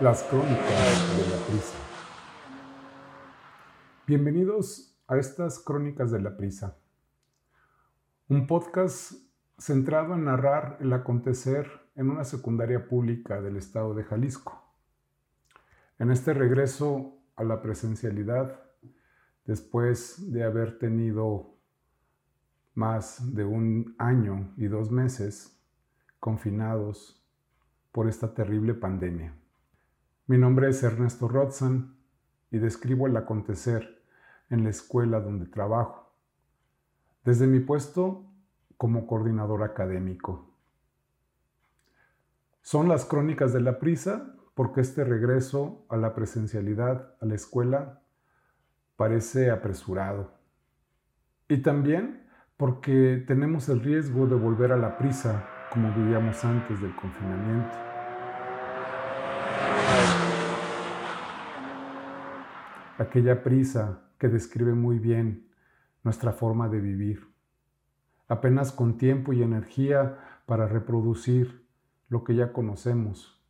Las crónicas de la prisa. Bienvenidos a estas crónicas de la prisa. Un podcast centrado en narrar el acontecer en una secundaria pública del estado de Jalisco. En este regreso a la presencialidad, después de haber tenido más de un año y dos meses confinados por esta terrible pandemia. Mi nombre es Ernesto Rotzen y describo el acontecer en la escuela donde trabajo, desde mi puesto como coordinador académico. Son las crónicas de la prisa porque este regreso a la presencialidad a la escuela parece apresurado. Y también porque tenemos el riesgo de volver a la prisa como vivíamos antes del confinamiento. Aquella prisa que describe muy bien nuestra forma de vivir, apenas con tiempo y energía para reproducir lo que ya conocemos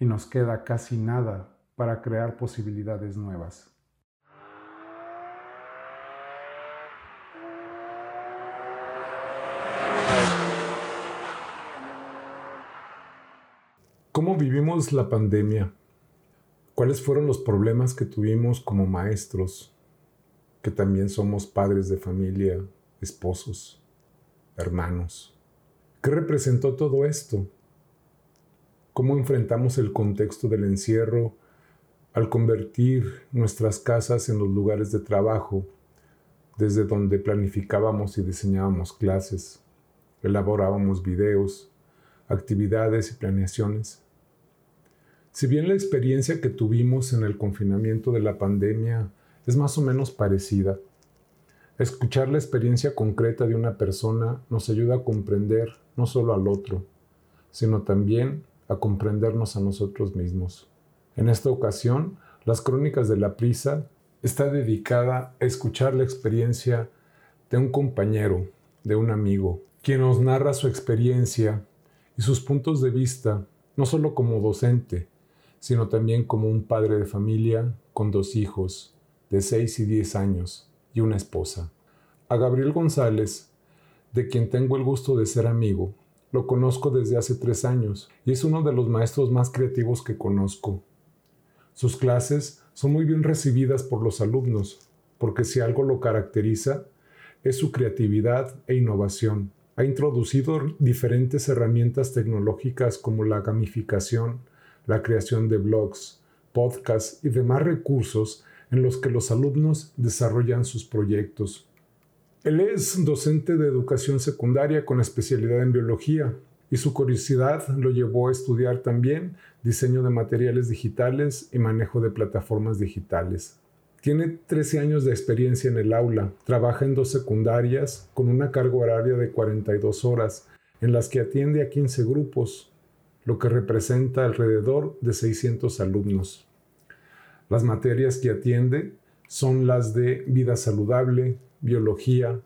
y nos queda casi nada para crear posibilidades nuevas. ¿Cómo vivimos la pandemia? ¿Cuáles fueron los problemas que tuvimos como maestros, que también somos padres de familia, esposos, hermanos? ¿Qué representó todo esto? cómo enfrentamos el contexto del encierro al convertir nuestras casas en los lugares de trabajo, desde donde planificábamos y diseñábamos clases, elaborábamos videos, actividades y planeaciones. Si bien la experiencia que tuvimos en el confinamiento de la pandemia es más o menos parecida, escuchar la experiencia concreta de una persona nos ayuda a comprender no solo al otro, sino también a comprendernos a nosotros mismos. En esta ocasión, las crónicas de la prisa está dedicada a escuchar la experiencia de un compañero, de un amigo, quien nos narra su experiencia y sus puntos de vista, no solo como docente, sino también como un padre de familia con dos hijos de 6 y 10 años y una esposa. A Gabriel González, de quien tengo el gusto de ser amigo, lo conozco desde hace tres años y es uno de los maestros más creativos que conozco. Sus clases son muy bien recibidas por los alumnos, porque si algo lo caracteriza, es su creatividad e innovación. Ha introducido diferentes herramientas tecnológicas como la gamificación, la creación de blogs, podcasts y demás recursos en los que los alumnos desarrollan sus proyectos. Él es docente de educación secundaria con especialidad en biología y su curiosidad lo llevó a estudiar también diseño de materiales digitales y manejo de plataformas digitales. Tiene 13 años de experiencia en el aula, trabaja en dos secundarias con una carga horaria de 42 horas, en las que atiende a 15 grupos, lo que representa alrededor de 600 alumnos. Las materias que atiende son las de vida saludable, biología,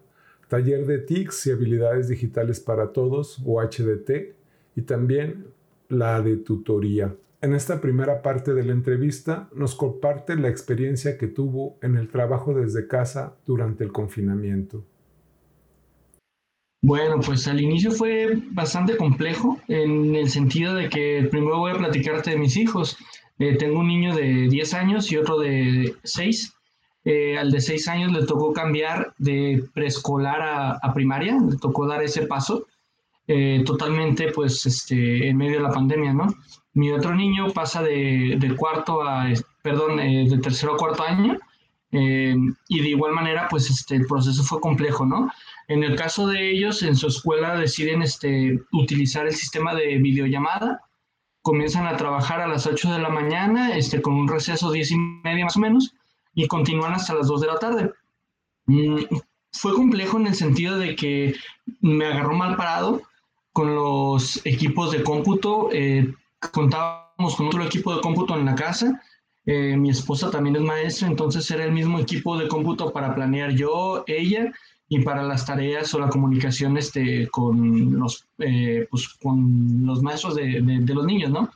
taller de TICS y habilidades digitales para todos o HDT y también la de tutoría. En esta primera parte de la entrevista nos comparte la experiencia que tuvo en el trabajo desde casa durante el confinamiento. Bueno, pues al inicio fue bastante complejo en el sentido de que primero voy a platicarte de mis hijos. Eh, tengo un niño de 10 años y otro de 6. Eh, al de seis años le tocó cambiar de preescolar a, primaria, le tocó dar ese paso, eh, totalmente pues este, en medio de la pandemia, ¿no? Mi otro niño pasa de, cuarto a, perdón, eh, de tercero a cuarto año, y de igual manera pues este, el proceso fue complejo, ¿no? En el caso de ellos, en su escuela deciden este, utilizar el sistema de videollamada, comienzan a trabajar a las 8 de la mañana, este, con un receso 10 y media más o menos, y continúan hasta las 2 de la tarde. Mm, fue complejo en el sentido de que me agarró mal parado con los equipos de cómputo. Eh, contábamos con otro equipo de cómputo en la casa. Eh, mi esposa también es maestra, entonces era el mismo equipo de cómputo para planear yo, ella y para las tareas o la comunicación este, con, los, eh, pues, con los maestros de, de, de, los niños, ¿no?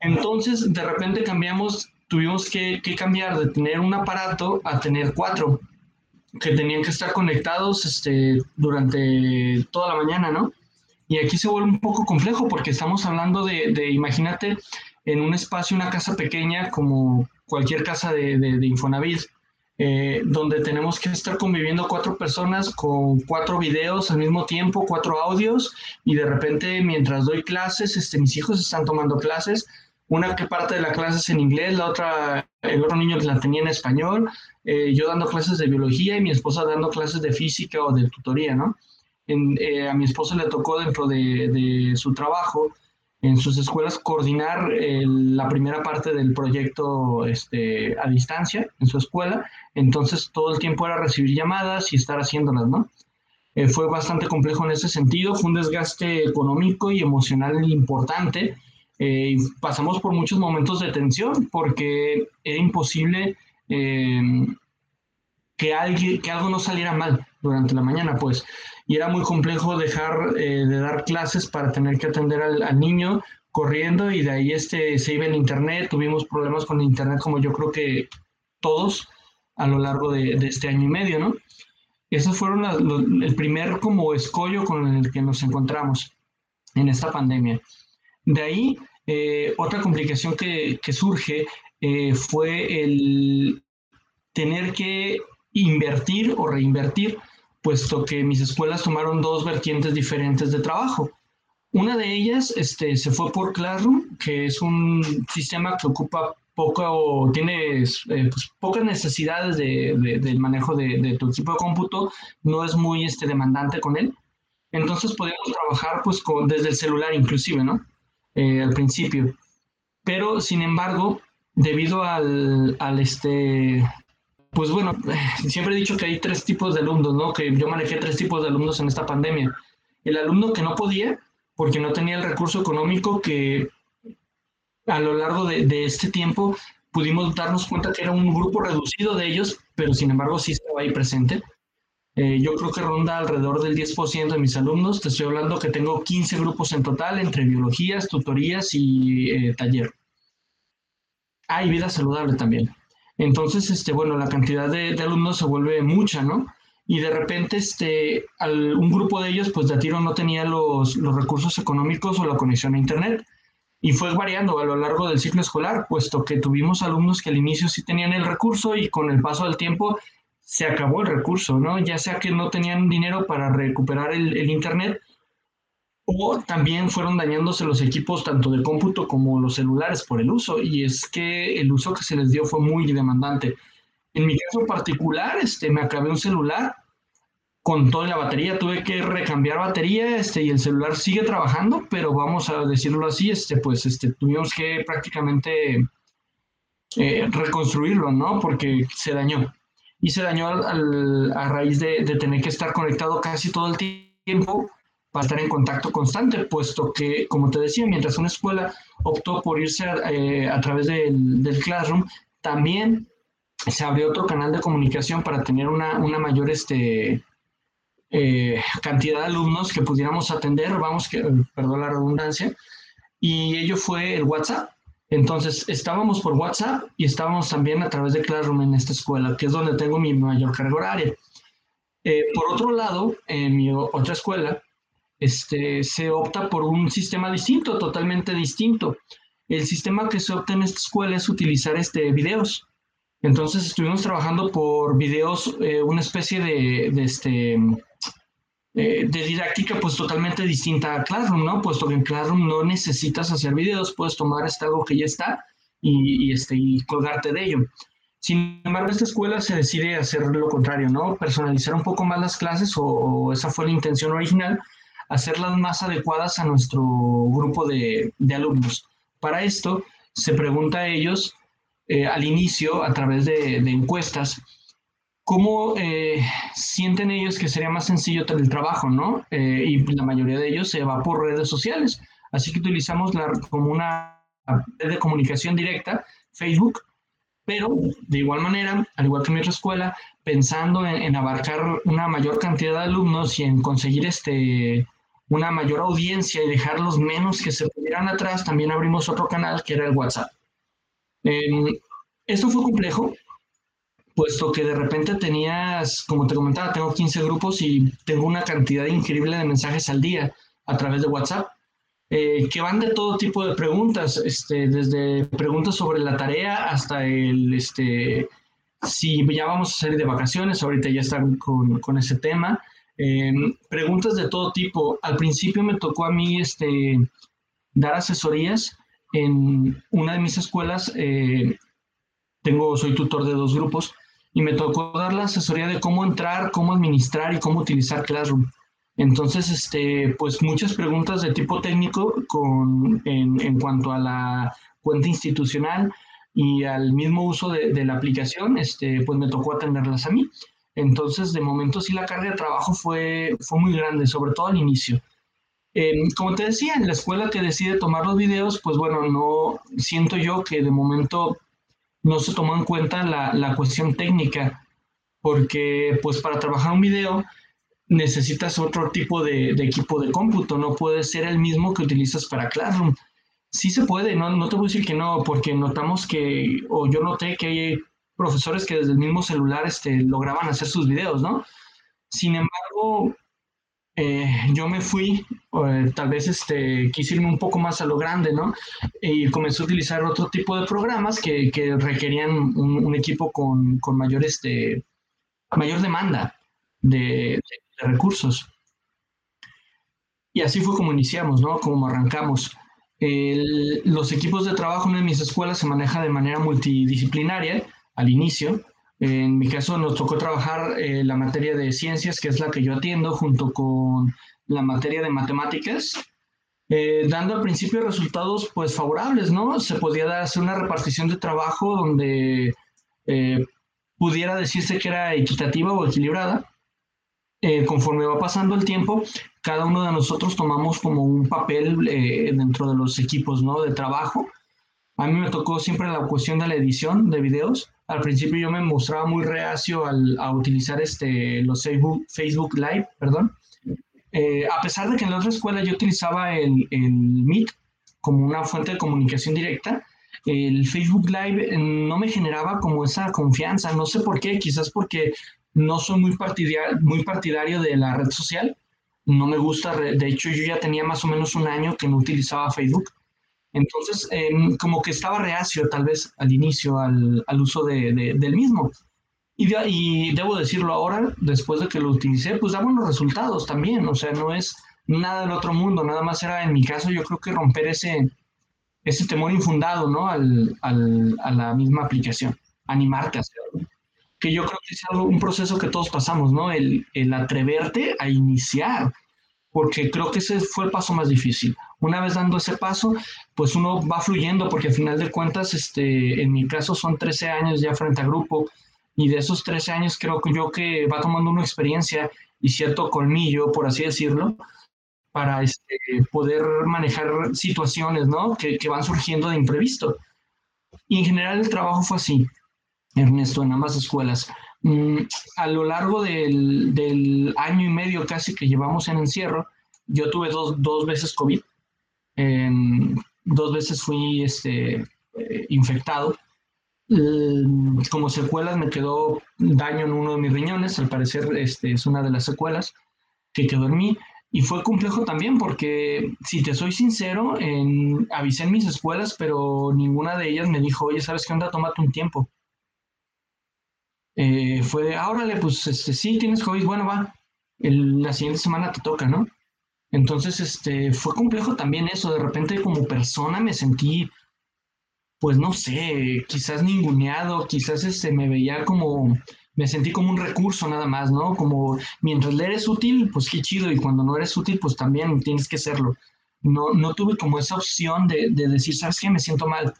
Entonces, de repente cambiamos, tuvimos que, que cambiar de tener un aparato a tener cuatro que tenían que estar conectados este, durante toda la mañana, ¿no? Y aquí se vuelve un poco complejo porque estamos hablando de, de imagínate, en un espacio, una casa pequeña como cualquier casa de, de, de Infonavit, eh, donde tenemos que estar conviviendo cuatro personas con cuatro videos al mismo tiempo, cuatro audios, y de repente mientras doy clases, este, mis hijos están tomando clases, una que parte de la clase es en inglés, la otra, el otro niño la tenía en español, eh, yo dando clases de biología y mi esposa dando clases de física o de tutoría, ¿no? Eh, a mi esposa le tocó dentro de, de su trabajo en sus escuelas coordinar la primera parte del proyecto este, a distancia en su escuela, entonces todo el tiempo era recibir llamadas y estar haciéndolas, ¿no? Eh, fue bastante complejo en ese sentido, fue un desgaste económico y emocional importante. Eh, pasamos por muchos momentos de tensión porque era imposible eh, que, alguien, que algo no saliera mal durante la mañana, pues y era muy complejo dejar eh, de dar clases para tener que atender al, niño corriendo y de ahí este, se iba el internet, tuvimos problemas con el internet como yo creo que todos a lo largo de, este año y medio, ¿no? Esos fueron el primer como escollo con el que nos encontramos en esta pandemia. De ahí, eh, otra complicación que, que surge eh, fue el tener que invertir o reinvertir puesto que mis escuelas tomaron dos vertientes diferentes de trabajo. Una de ellas este, se fue por Classroom, que es un sistema que ocupa poca o tiene eh, pues, pocas necesidades de, del manejo de, tu equipo de cómputo, no es muy este, demandante con él. Entonces podemos trabajar pues, con, desde el celular inclusive, ¿no? Eh, al principio. Pero, sin embargo, debido al, al, este, pues bueno, siempre he dicho que hay tres tipos de alumnos, ¿no? Que yo manejé tres tipos de alumnos en esta pandemia. El alumno que no podía porque no tenía el recurso económico que a lo largo de, este tiempo pudimos darnos cuenta que era un grupo reducido de ellos, pero sin embargo sí estaba ahí presente. Eh, yo creo que ronda alrededor del 10% de mis alumnos. Te estoy hablando que tengo 15 grupos en total entre biologías, tutorías y eh, taller. Hay vida saludable también. Entonces, este, bueno, la cantidad de, alumnos se vuelve mucha, ¿no? Y de repente, este, un grupo de ellos, pues de tiro no tenía los, los recursos económicos o la conexión a Internet. Y fue variando a lo largo del ciclo escolar, puesto que tuvimos alumnos que al inicio sí tenían el recurso y con el paso del tiempo se acabó el recurso, ¿no? Ya sea que no tenían dinero para recuperar el Internet o también fueron dañándose los equipos tanto de cómputo como los celulares por el uso, y es que el uso que se les dio fue muy demandante. En mi caso particular, este, me acabé un celular con toda la batería, tuve que recambiar batería, este, y el celular sigue trabajando, pero vamos a decirlo así, este, pues, este, tuvimos que prácticamente eh, reconstruirlo, ¿no? Porque se dañó. Y se dañó a raíz de tener que estar conectado casi todo el tiempo para estar en contacto constante, puesto que, como te decía, mientras una escuela optó por irse a, eh, través del, del, Classroom, también se abrió otro canal de comunicación para tener una, una mayor este, eh, cantidad de alumnos que pudiéramos atender, vamos, que, perdón la redundancia, y ello fue el WhatsApp. Entonces, estábamos por WhatsApp y estábamos también a través de Classroom en esta escuela, que es donde tengo mi mayor carga horaria. Eh, por otro lado, en mi otra escuela, este, se opta por un sistema distinto, totalmente distinto. El sistema que se opta en esta escuela es utilizar este, videos. Entonces estuvimos trabajando por videos, eh, una especie de, de este, eh, de didáctica pues totalmente distinta a Classroom, ¿no? Puesto que en Classroom no necesitas hacer videos, puedes tomar este algo que ya está y, este, y colgarte de ello. Sin embargo, esta escuela se decide hacer lo contrario, ¿no? Personalizar un poco más las clases o, o esa fue la intención original hacerlas más adecuadas a nuestro grupo de, alumnos. Para esto, se pregunta a ellos eh, al inicio, a través de, encuestas, cómo eh, sienten ellos que sería más sencillo el trabajo, ¿no? Eh, y la mayoría de ellos se va por redes sociales. Así que utilizamos la, como una red de comunicación directa, Facebook, pero de igual manera, al igual que nuestra escuela, pensando en, en, abarcar una mayor cantidad de alumnos y en conseguir este, una mayor audiencia y dejarlos menos que se pudieran atrás, también abrimos otro canal que era el WhatsApp. esto fue complejo, puesto que de repente tenías, como te comentaba, tengo 15 grupos y tengo una cantidad increíble de mensajes al día a través de WhatsApp, eh, que van de todo tipo de preguntas, este, desde preguntas sobre la tarea hasta el, este, si ya vamos a salir de vacaciones, ahorita ya están con, con ese tema, em, preguntas de todo tipo. Al principio me tocó a mí este, dar asesorías en una de mis escuelas, eh, tengo, soy tutor de dos grupos, y me tocó dar la asesoría de cómo entrar, cómo administrar y cómo utilizar Classroom. Entonces, este, pues muchas preguntas de tipo técnico con, en, cuanto a la cuenta institucional y al mismo uso de, de, la aplicación, este, pues me tocó atenderlas a mí. Entonces, de momento sí la carga de trabajo fue, fue muy grande, sobre todo al inicio. Eh, como te decía, en la escuela que decide tomar los videos, pues bueno, no siento yo que de momento no se tomó en cuenta la, la cuestión técnica, porque pues para trabajar un video necesitas otro tipo de, de, equipo de cómputo, no puede ser el mismo que utilizas para Classroom. Sí se puede, no, no te voy a decir que no, porque notamos que, o yo noté que hay profesores que desde el mismo celular este, lograban hacer sus videos, ¿no? Sin embargo, eh, yo me fui, eh, tal vez este, quise irme un poco más a lo grande, ¿no? Y comencé a utilizar otro tipo de programas que, que requerían un, equipo con, con mayor, este, mayor demanda de, recursos. Y así fue como iniciamos, ¿no? Como arrancamos. Los equipos de trabajo en mis escuelas se maneja de manera multidisciplinaria al inicio, en mi caso nos tocó trabajar eh, la materia de ciencias, que es la que yo atiendo, junto con la materia de matemáticas, eh, dando al principio resultados pues favorables, ¿no? Se podía dar, hacer una repartición de trabajo donde eh, pudiera decirse que era equitativa o equilibrada. Eh, conforme va pasando el tiempo, cada uno de nosotros tomamos como un papel dentro de los equipos, ¿no? De trabajo. A mí me tocó siempre la cuestión de la edición de videos al principio yo me mostraba muy reacio al, a utilizar este, los Facebook, Facebook Live, perdón. Eh, a pesar de que en la otra escuela yo utilizaba el, el Meet como una fuente de comunicación directa, el Facebook Live eh, no me generaba como esa confianza, no sé por qué, quizás porque no soy muy partidario, muy partidario de la red social, no me gusta, de hecho yo ya tenía más o menos un año que no utilizaba Facebook, entonces, eh, como que estaba reacio tal vez al inicio al, al uso de, de, del mismo. Y, de, y, debo decirlo ahora, después de que lo utilicé, pues da buenos resultados también. O sea, no es nada del otro mundo, nada más era en mi caso, yo creo que romper ese, ese temor infundado, ¿no? Al, al, a la misma aplicación, animarte a hacerlo. Que yo creo que es algo, un proceso que todos pasamos, ¿no? El, el atreverte a iniciar, porque creo que ese fue el paso más difícil. Una vez dando ese paso, pues uno va fluyendo, porque al final de cuentas, este, en mi caso son 13 años ya frente a grupo, y de esos 13 años creo que yo que va tomando una experiencia y cierto colmillo, por así decirlo, para este, poder manejar situaciones ¿no? que, que van surgiendo de imprevisto. Y en general el trabajo fue así, Ernesto, en ambas escuelas. Mm, a lo largo del, año y medio casi que llevamos en encierro, yo tuve dos, veces COVID. Dos veces fui este, eh, infectado. Eh, como secuelas me quedó daño en uno de mis riñones, al parecer este, es una de las secuelas que quedó en mí. Y fue complejo también porque, si te soy sincero, en, avisé en mis escuelas, pero ninguna de ellas me dijo, oye, ¿sabes qué onda? Tómate un tiempo eh, fue de, ah, órale, pues este, sí, tienes COVID, bueno, va, el, la siguiente semana te toca, ¿no? Entonces, este, fue complejo también eso, de repente como persona me sentí, pues no sé, quizás ninguneado, quizás este, me veía como, me sentí como un recurso nada más, ¿no? Como mientras le eres útil, pues qué chido, y cuando no eres útil, pues también tienes que serlo. No, no tuve como esa opción de, de decir, ¿sabes qué? Me siento mal,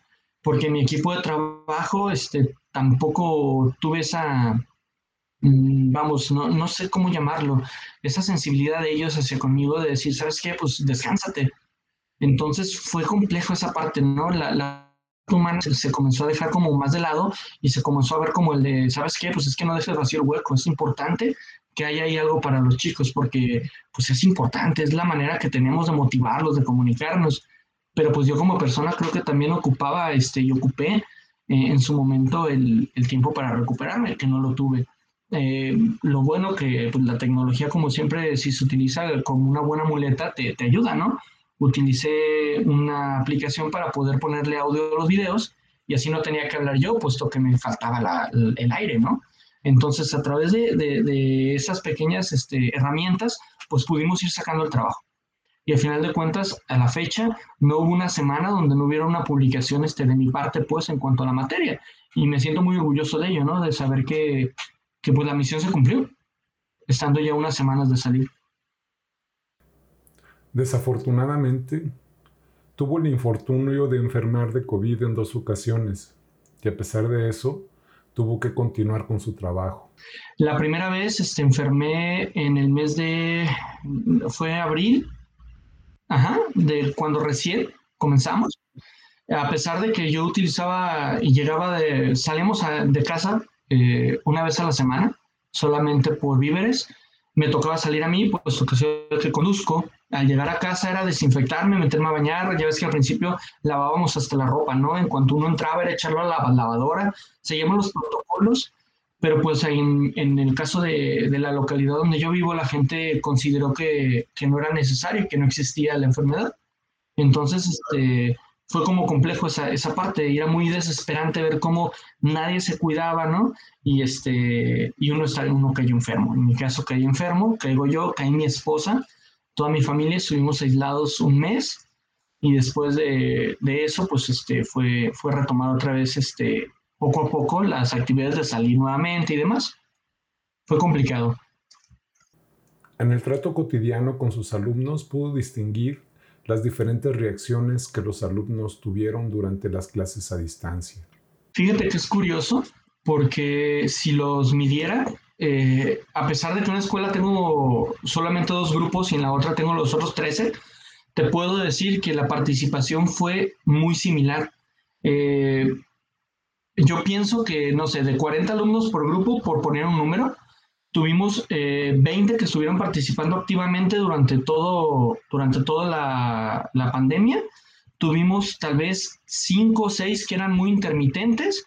porque mi equipo de trabajo, este, tampoco tuve esa, mm, vamos, no, no, sé cómo llamarlo, esa sensibilidad de ellos hacia conmigo de decir, ¿sabes qué? Pues descánsate. Entonces fue complejo esa parte, ¿no? La, la humana se, comenzó a dejar como más de lado y se comenzó a ver como el de, ¿sabes qué? Pues es que no dejes vacío el hueco, es importante que haya ahí algo para los chicos porque pues es importante, es la manera que tenemos de motivarlos, de comunicarnos, pero pues yo como persona creo que también ocupaba este, y ocupé eh, en su momento el, el, tiempo para recuperarme, que no lo tuve. Eh, lo bueno que pues, la tecnología, como siempre, si se utiliza como una buena muleta, te, te ayuda, ¿no? utilicé una aplicación para poder ponerle audio a los videos y así no tenía que hablar yo, puesto que me faltaba el aire, ¿no? Entonces, a través de, de, esas pequeñas este, herramientas, pues pudimos ir sacando el trabajo. Y al final de cuentas, a la fecha, no hubo una semana donde no hubiera una publicación este, de mi parte, pues, en cuanto a la materia. Y me siento muy orgulloso de ello, ¿no? De saber que, que pues, la misión se cumplió, estando ya unas semanas de salir. Desafortunadamente, tuvo el infortunio de enfermar de COVID en dos ocasiones y a pesar de eso, tuvo que continuar con su trabajo. La primera vez este, enfermé en el mes de, fue abril, ajá, de cuando recién comenzamos. A pesar de que yo utilizaba y llegaba de, salíamos de casa eh, una vez a la semana, solamente por víveres, me tocaba salir a mí, puesto que soy el que conduzco, al llegar a casa era desinfectarme, meterme a bañar, ya ves que al principio lavábamos hasta la ropa, ¿no? En cuanto uno entraba era echarlo a la lavadora, seguíamos los protocolos, pero pues en, en el caso de, de, la localidad donde yo vivo, la gente consideró que, que, no era necesario, que no existía la enfermedad. Entonces, este, fue como complejo esa, esa parte, era muy desesperante ver cómo nadie se cuidaba, ¿no? Y, este, y uno, está, uno cayó enfermo. En mi caso caí enfermo, caigo yo, caí mi esposa, toda mi familia estuvimos aislados un mes y después de, eso, pues este, fue, fue retomar otra vez este, poco a poco las actividades de salir nuevamente y demás. Fue complicado. En el trato cotidiano con sus alumnos pudo distinguir las diferentes reacciones que los alumnos tuvieron durante las clases a distancia. Fíjate que es curioso porque si los midiera, eh, a pesar de que en una escuela tengo solamente dos grupos y en la otra tengo los otros 13, te puedo decir que la participación fue muy similar. Eh, yo pienso que, no sé, de 40 alumnos por grupo, por poner un número, tuvimos 20 eh, que estuvieron participando activamente durante, todo, durante toda la, la pandemia. Tuvimos tal vez 5 o 6 que eran muy intermitentes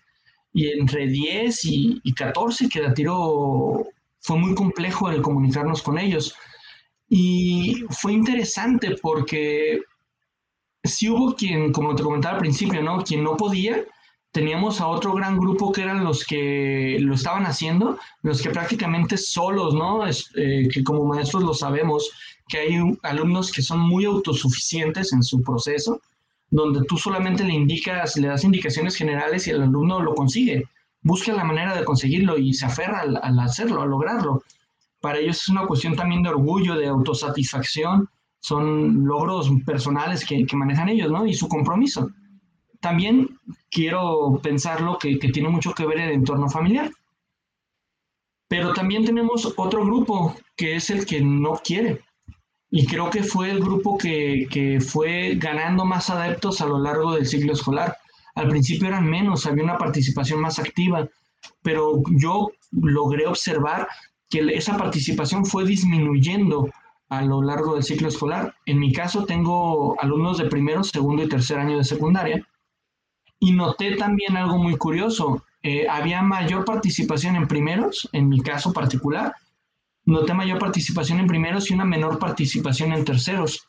y entre 10 y, y 14 que la tiro fue muy complejo el comunicarnos con ellos. Y fue interesante porque si hubo quien, como te comentaba al principio, ¿no? Quien no podía, teníamos a otro gran grupo que eran los que lo estaban haciendo, los que prácticamente solos, ¿no? Es, eh, que como maestros lo sabemos, que hay alumnos que son muy autosuficientes en su proceso donde tú solamente le indicas, le das indicaciones generales y el alumno lo consigue. Busca la manera de conseguirlo y se aferra al, hacerlo, a lograrlo. Para ellos es una cuestión también de orgullo, de autosatisfacción, son logros personales que, manejan ellos, ¿no? Y su compromiso. También quiero pensarlo que, que tiene mucho que ver el entorno familiar. Pero también tenemos otro grupo que es el que no quiere, y creo que fue el grupo que, que, fue ganando más adeptos a lo largo del ciclo escolar. Al principio eran menos, había una participación más activa, pero yo logré observar que esa participación fue disminuyendo a lo largo del ciclo escolar. En mi caso tengo alumnos de primero, segundo y tercer año de secundaria y noté también algo muy curioso. Eh, había mayor participación en primeros, en mi caso particular, noté mayor participación en primeros y una menor participación en terceros.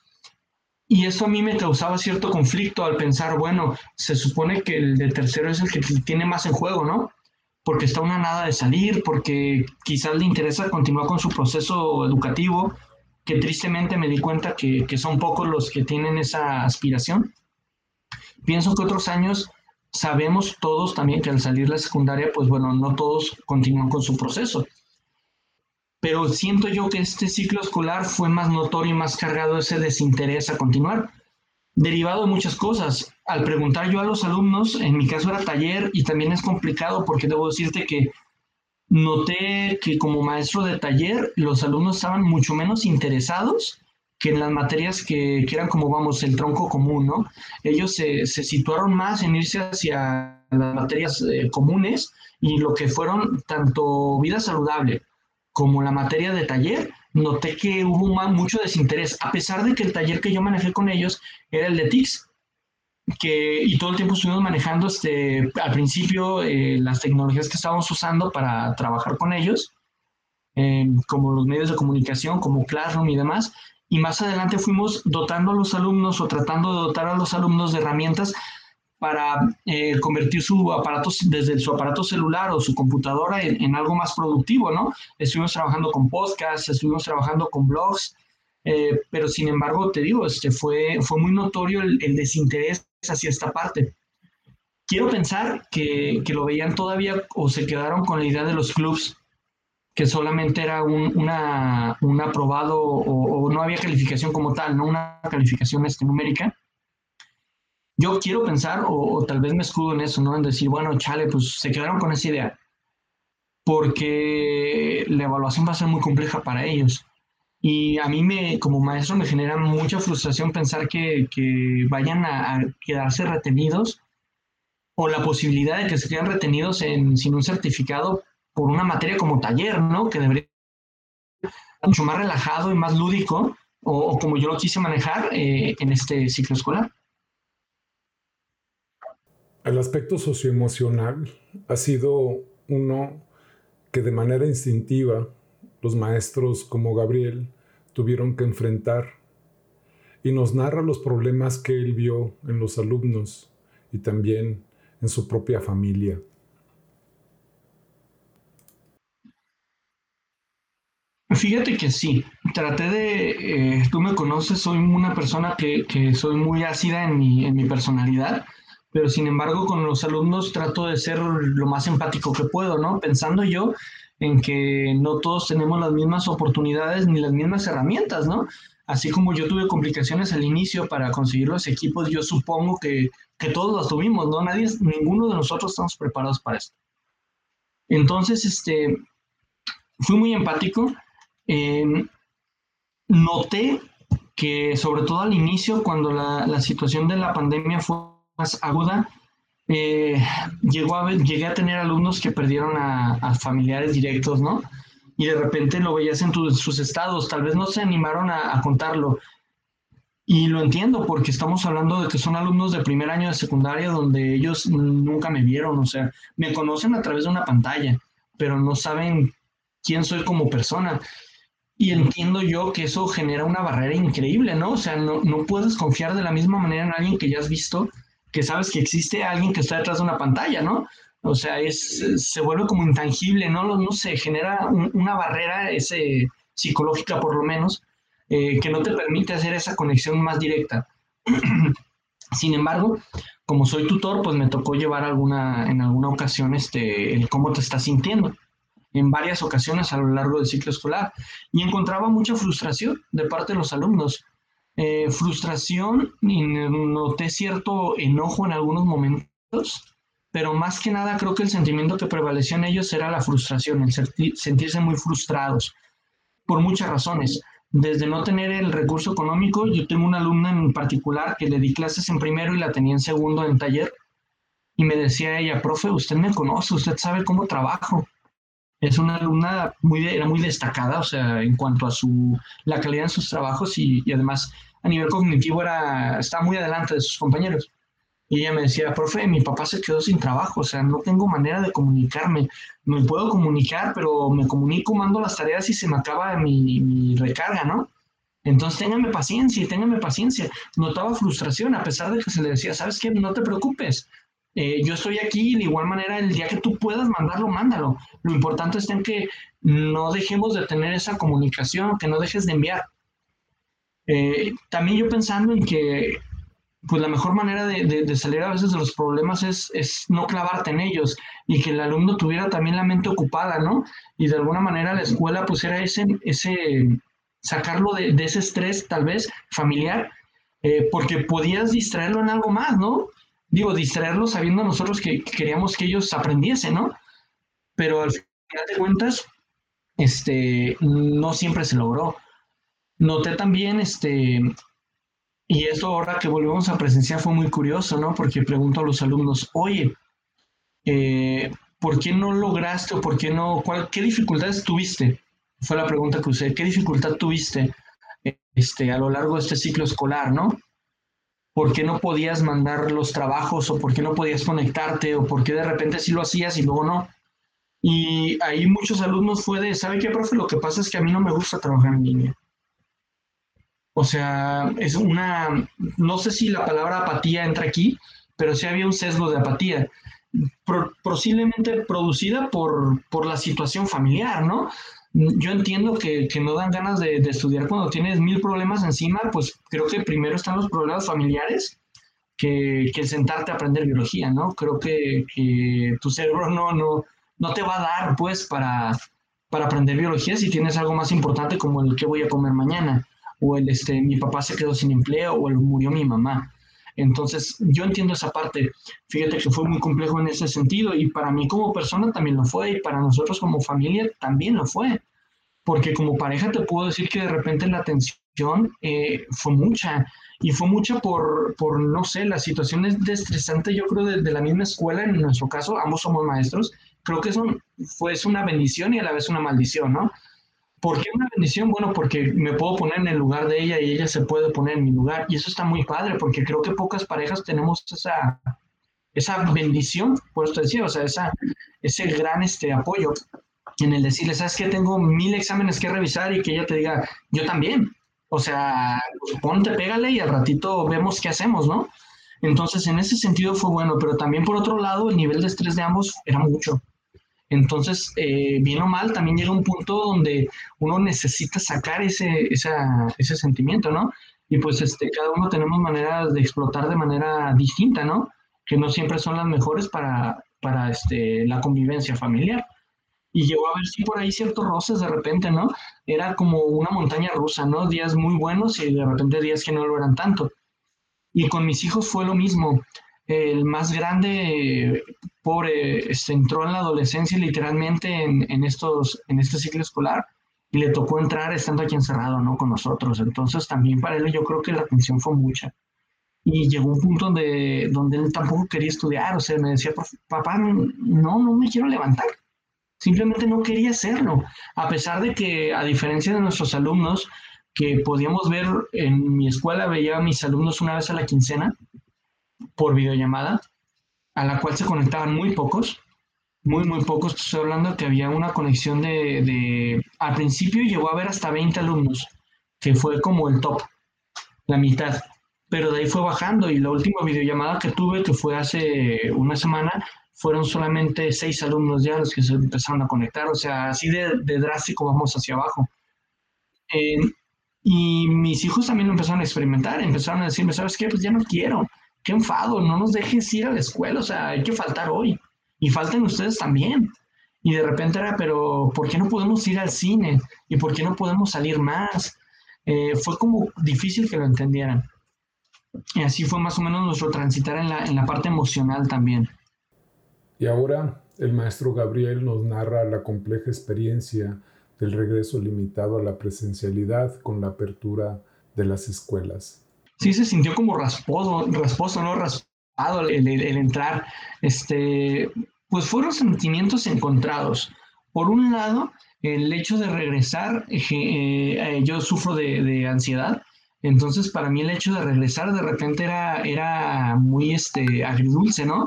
Y eso a mí me causaba cierto conflicto al pensar, bueno, se supone que el de tercero es el que tiene más en juego, ¿no? Porque está una nada de salir, porque quizás le interesa continuar con su proceso educativo, que tristemente me di cuenta que, que son pocos los que tienen esa aspiración. Pienso que otros años sabemos todos también que al salir la secundaria, pues bueno, no todos continúan con su proceso pero siento yo que este ciclo escolar fue más notorio y más cargado ese desinterés a continuar, derivado de muchas cosas. Al preguntar yo a los alumnos, en mi caso era taller y también es complicado porque debo decirte que noté que como maestro de taller los alumnos estaban mucho menos interesados que en las materias que, que eran como, vamos, el tronco común, ¿no? Ellos se, se situaron más en irse hacia las materias eh, comunes y lo que fueron tanto vida saludable como la materia de taller, noté que hubo mucho desinterés, a pesar de que el taller que yo manejé con ellos era el de TICS, que, y todo el tiempo estuvimos manejando este, al principio eh, las tecnologías que estábamos usando para trabajar con ellos, eh, como los medios de comunicación, como Classroom y demás, y más adelante fuimos dotando a los alumnos o tratando de dotar a los alumnos de herramientas para eh, convertir su aparato desde su aparato celular o su computadora en, algo más productivo, ¿no? Estuvimos trabajando con podcasts, estuvimos trabajando con blogs, eh, pero sin embargo, te digo, este fue, fue muy notorio el, desinterés hacia esta parte. Quiero pensar que, que, lo veían todavía o se quedaron con la idea de los clubs, que solamente era un, una, un aprobado o, no había calificación como tal, no una calificación este, numérica yo quiero pensar, o, tal vez me escudo en eso, ¿no? En decir, bueno, chale, pues se quedaron con esa idea, porque la evaluación va a ser muy compleja para ellos. Y a mí, me, como maestro, me genera mucha frustración pensar que, que vayan a, quedarse retenidos o la posibilidad de que se queden retenidos en, sin un certificado por una materia como taller, ¿no? Que debería ser mucho más relajado y más lúdico, o, como yo lo quise manejar eh, en este ciclo escolar. El aspecto socioemocional ha sido uno que de manera instintiva los maestros como Gabriel tuvieron que enfrentar y nos narra los problemas que él vio en los alumnos y también en su propia familia. Fíjate que sí, traté de, eh, tú me conoces, soy una persona que, que soy muy ácida en mi, en mi personalidad pero sin embargo con los alumnos trato de ser lo más empático que puedo, ¿no? Pensando yo en que no todos tenemos las mismas oportunidades ni las mismas herramientas, ¿no? Así como yo tuve complicaciones al inicio para conseguir los equipos, yo supongo que, que todos las tuvimos, ¿no? Nadie, ninguno de nosotros estamos preparados para esto. Entonces, este, fui muy empático. Eh, noté que sobre todo al inicio, cuando la, la situación de la pandemia fue aguda, eh, llegó a, llegué a tener alumnos que perdieron a, familiares directos, ¿no? Y de repente lo veías en, sus estados, tal vez no se animaron a, contarlo. Y lo entiendo porque estamos hablando de que son alumnos de primer año de secundaria donde ellos nunca me vieron, o sea, me conocen a través de una pantalla, pero no saben quién soy como persona. Y entiendo yo que eso genera una barrera increíble, ¿no? O sea, no, no puedes confiar de la misma manera en alguien que ya has visto que sabes que existe alguien que está detrás de una pantalla, ¿no? O sea, es, se vuelve como intangible, ¿no? No se genera una barrera ese, psicológica por lo menos, eh, que no te permite hacer esa conexión más directa. Sin embargo, como soy tutor, pues me tocó llevar alguna, en alguna ocasión este, el cómo te estás sintiendo, en varias ocasiones a lo largo del ciclo escolar, y encontraba mucha frustración de parte de los alumnos. Eh, frustración y noté cierto enojo en algunos momentos, pero más que nada creo que el sentimiento que prevaleció en ellos era la frustración, el sentirse muy frustrados, por muchas razones. Desde no tener el recurso económico, yo tengo una alumna en particular que le di clases en primero y la tenía en segundo en taller, y me decía ella, profe, usted me conoce, usted sabe cómo trabajo. Es una alumna muy, era muy destacada, o sea, en cuanto a su, la calidad de sus trabajos y, y además a nivel cognitivo era, estaba muy adelante de sus compañeros. Y ella me decía, profe, mi papá se quedó sin trabajo, o sea, no tengo manera de comunicarme. Me puedo comunicar, pero me comunico, mando las tareas y se me acaba mi, mi recarga, ¿no? Entonces, téngame paciencia, téngame paciencia. Notaba frustración, a pesar de que se le decía, ¿sabes qué? No te preocupes. Eh, yo estoy aquí de igual manera, el día que tú puedas mandarlo, mándalo. Lo importante es en que no dejemos de tener esa comunicación, que no dejes de enviar. Eh, también yo pensando en que pues la mejor manera de, salir a veces de los problemas es, es, no clavarte en ellos y que el alumno tuviera también la mente ocupada, ¿no? Y de alguna manera la escuela pues era ese, ese sacarlo de, ese estrés tal vez familiar, eh, porque podías distraerlo en algo más, ¿no? Digo, distraerlo sabiendo nosotros que, que queríamos que ellos aprendiesen, ¿no? Pero al final de cuentas, este, no siempre se logró. Noté también, este, y esto ahora que volvemos a presenciar fue muy curioso, ¿no? Porque pregunto a los alumnos, oye, eh, ¿por qué no lograste o por qué no, cuál, qué dificultades tuviste? Fue la pregunta que usé, ¿qué dificultad tuviste este, a lo largo de este ciclo escolar, ¿no? ¿Por qué no podías mandar los trabajos o por qué no podías conectarte o por qué de repente sí lo hacías y luego no? Y ahí muchos alumnos fue de, ¿sabe qué, profe? Lo que pasa es que a mí no me gusta trabajar en línea. O sea, es una, no sé si la palabra apatía entra aquí, pero sí había un sesgo de apatía, posiblemente producida por, por la situación familiar, ¿no? Yo entiendo que, que no dan ganas de, de, estudiar cuando tienes mil problemas encima, pues creo que primero están los problemas familiares que, que sentarte a aprender biología, ¿no? Creo que, que tu cerebro no, no, no te va a dar, pues, para, para aprender biología si tienes algo más importante como el que voy a comer mañana, o el, este, mi papá se quedó sin empleo, o el murió mi mamá. Entonces, yo entiendo esa parte. Fíjate que fue muy complejo en ese sentido y para mí como persona también lo fue y para nosotros como familia también lo fue. Porque como pareja te puedo decir que de repente la tensión eh, fue mucha y fue mucha por, por, no sé, las situaciones de estresante, yo creo, de, de, la misma escuela, en nuestro caso, ambos somos maestros, creo que eso fue es una bendición y a la vez una maldición, ¿no? ¿Por qué una bendición? Bueno, porque me puedo poner en el lugar de ella y ella se puede poner en mi lugar. Y eso está muy padre, porque creo que pocas parejas tenemos esa, esa bendición, por eso decía, o sea, esa, ese gran este, apoyo en el decirle, ¿sabes qué? Tengo mil exámenes que revisar y que ella te diga, yo también. O sea, ponte, pégale y al ratito vemos qué hacemos, ¿no? Entonces, en ese sentido fue bueno, pero también por otro lado, el nivel de estrés de ambos era mucho. Entonces, eh, bien o mal, también llega un punto donde uno necesita sacar ese, ese sentimiento, ¿no? Y pues este, cada uno tenemos maneras de explotar de manera distinta, ¿no? Que no siempre son las mejores para, para este, la convivencia familiar. Y llegó a ver si por ahí ciertos roces de repente, ¿no? Era como una montaña rusa, ¿no? Días muy buenos y de repente días que no lo eran tanto. Y con mis hijos fue lo mismo el más grande, pobre, se entró en la adolescencia literalmente en, estos, en este ciclo escolar y le tocó entrar estando aquí encerrado, ¿no? Con nosotros. Entonces también para él yo creo que la atención fue mucha. Y llegó un punto donde, donde él tampoco quería estudiar, o sea, me decía, papá, no, no me quiero levantar. Simplemente no quería hacerlo. A pesar de que, a diferencia de nuestros alumnos, que podíamos ver en mi escuela, veía a mis alumnos una vez a la quincena, por videollamada, a la cual se conectaban muy pocos, muy, muy pocos. Estoy hablando que había una conexión de, de, al principio llegó a haber hasta 20 alumnos, que fue como el top, la mitad. Pero de ahí fue bajando y la última videollamada que tuve, que fue hace una semana, fueron solamente seis alumnos ya los que se empezaron a conectar. O sea, así de, de drástico vamos hacia abajo. Eh, y mis hijos también empezaron a experimentar, empezaron a decirme, ¿sabes qué? Pues ya no quiero qué enfado, no nos dejes ir a la escuela, o sea, hay que faltar hoy. Y falten ustedes también. Y de repente era, pero ¿por qué no podemos ir al cine? ¿Y por qué no podemos salir más? Eh, fue como difícil que lo entendieran. Y así fue más o menos nuestro transitar en la, en la parte emocional también. Y ahora el maestro Gabriel nos narra la compleja experiencia del regreso limitado a la presencialidad con la apertura de las escuelas sí se sintió como rasposo, rasposo, ¿no? Raspado el, entrar. Este, pues fueron sentimientos encontrados. Por un lado, el hecho de regresar, eh, yo sufro de, de, ansiedad, entonces para mí el hecho de regresar de repente era, era muy este, agridulce, ¿no?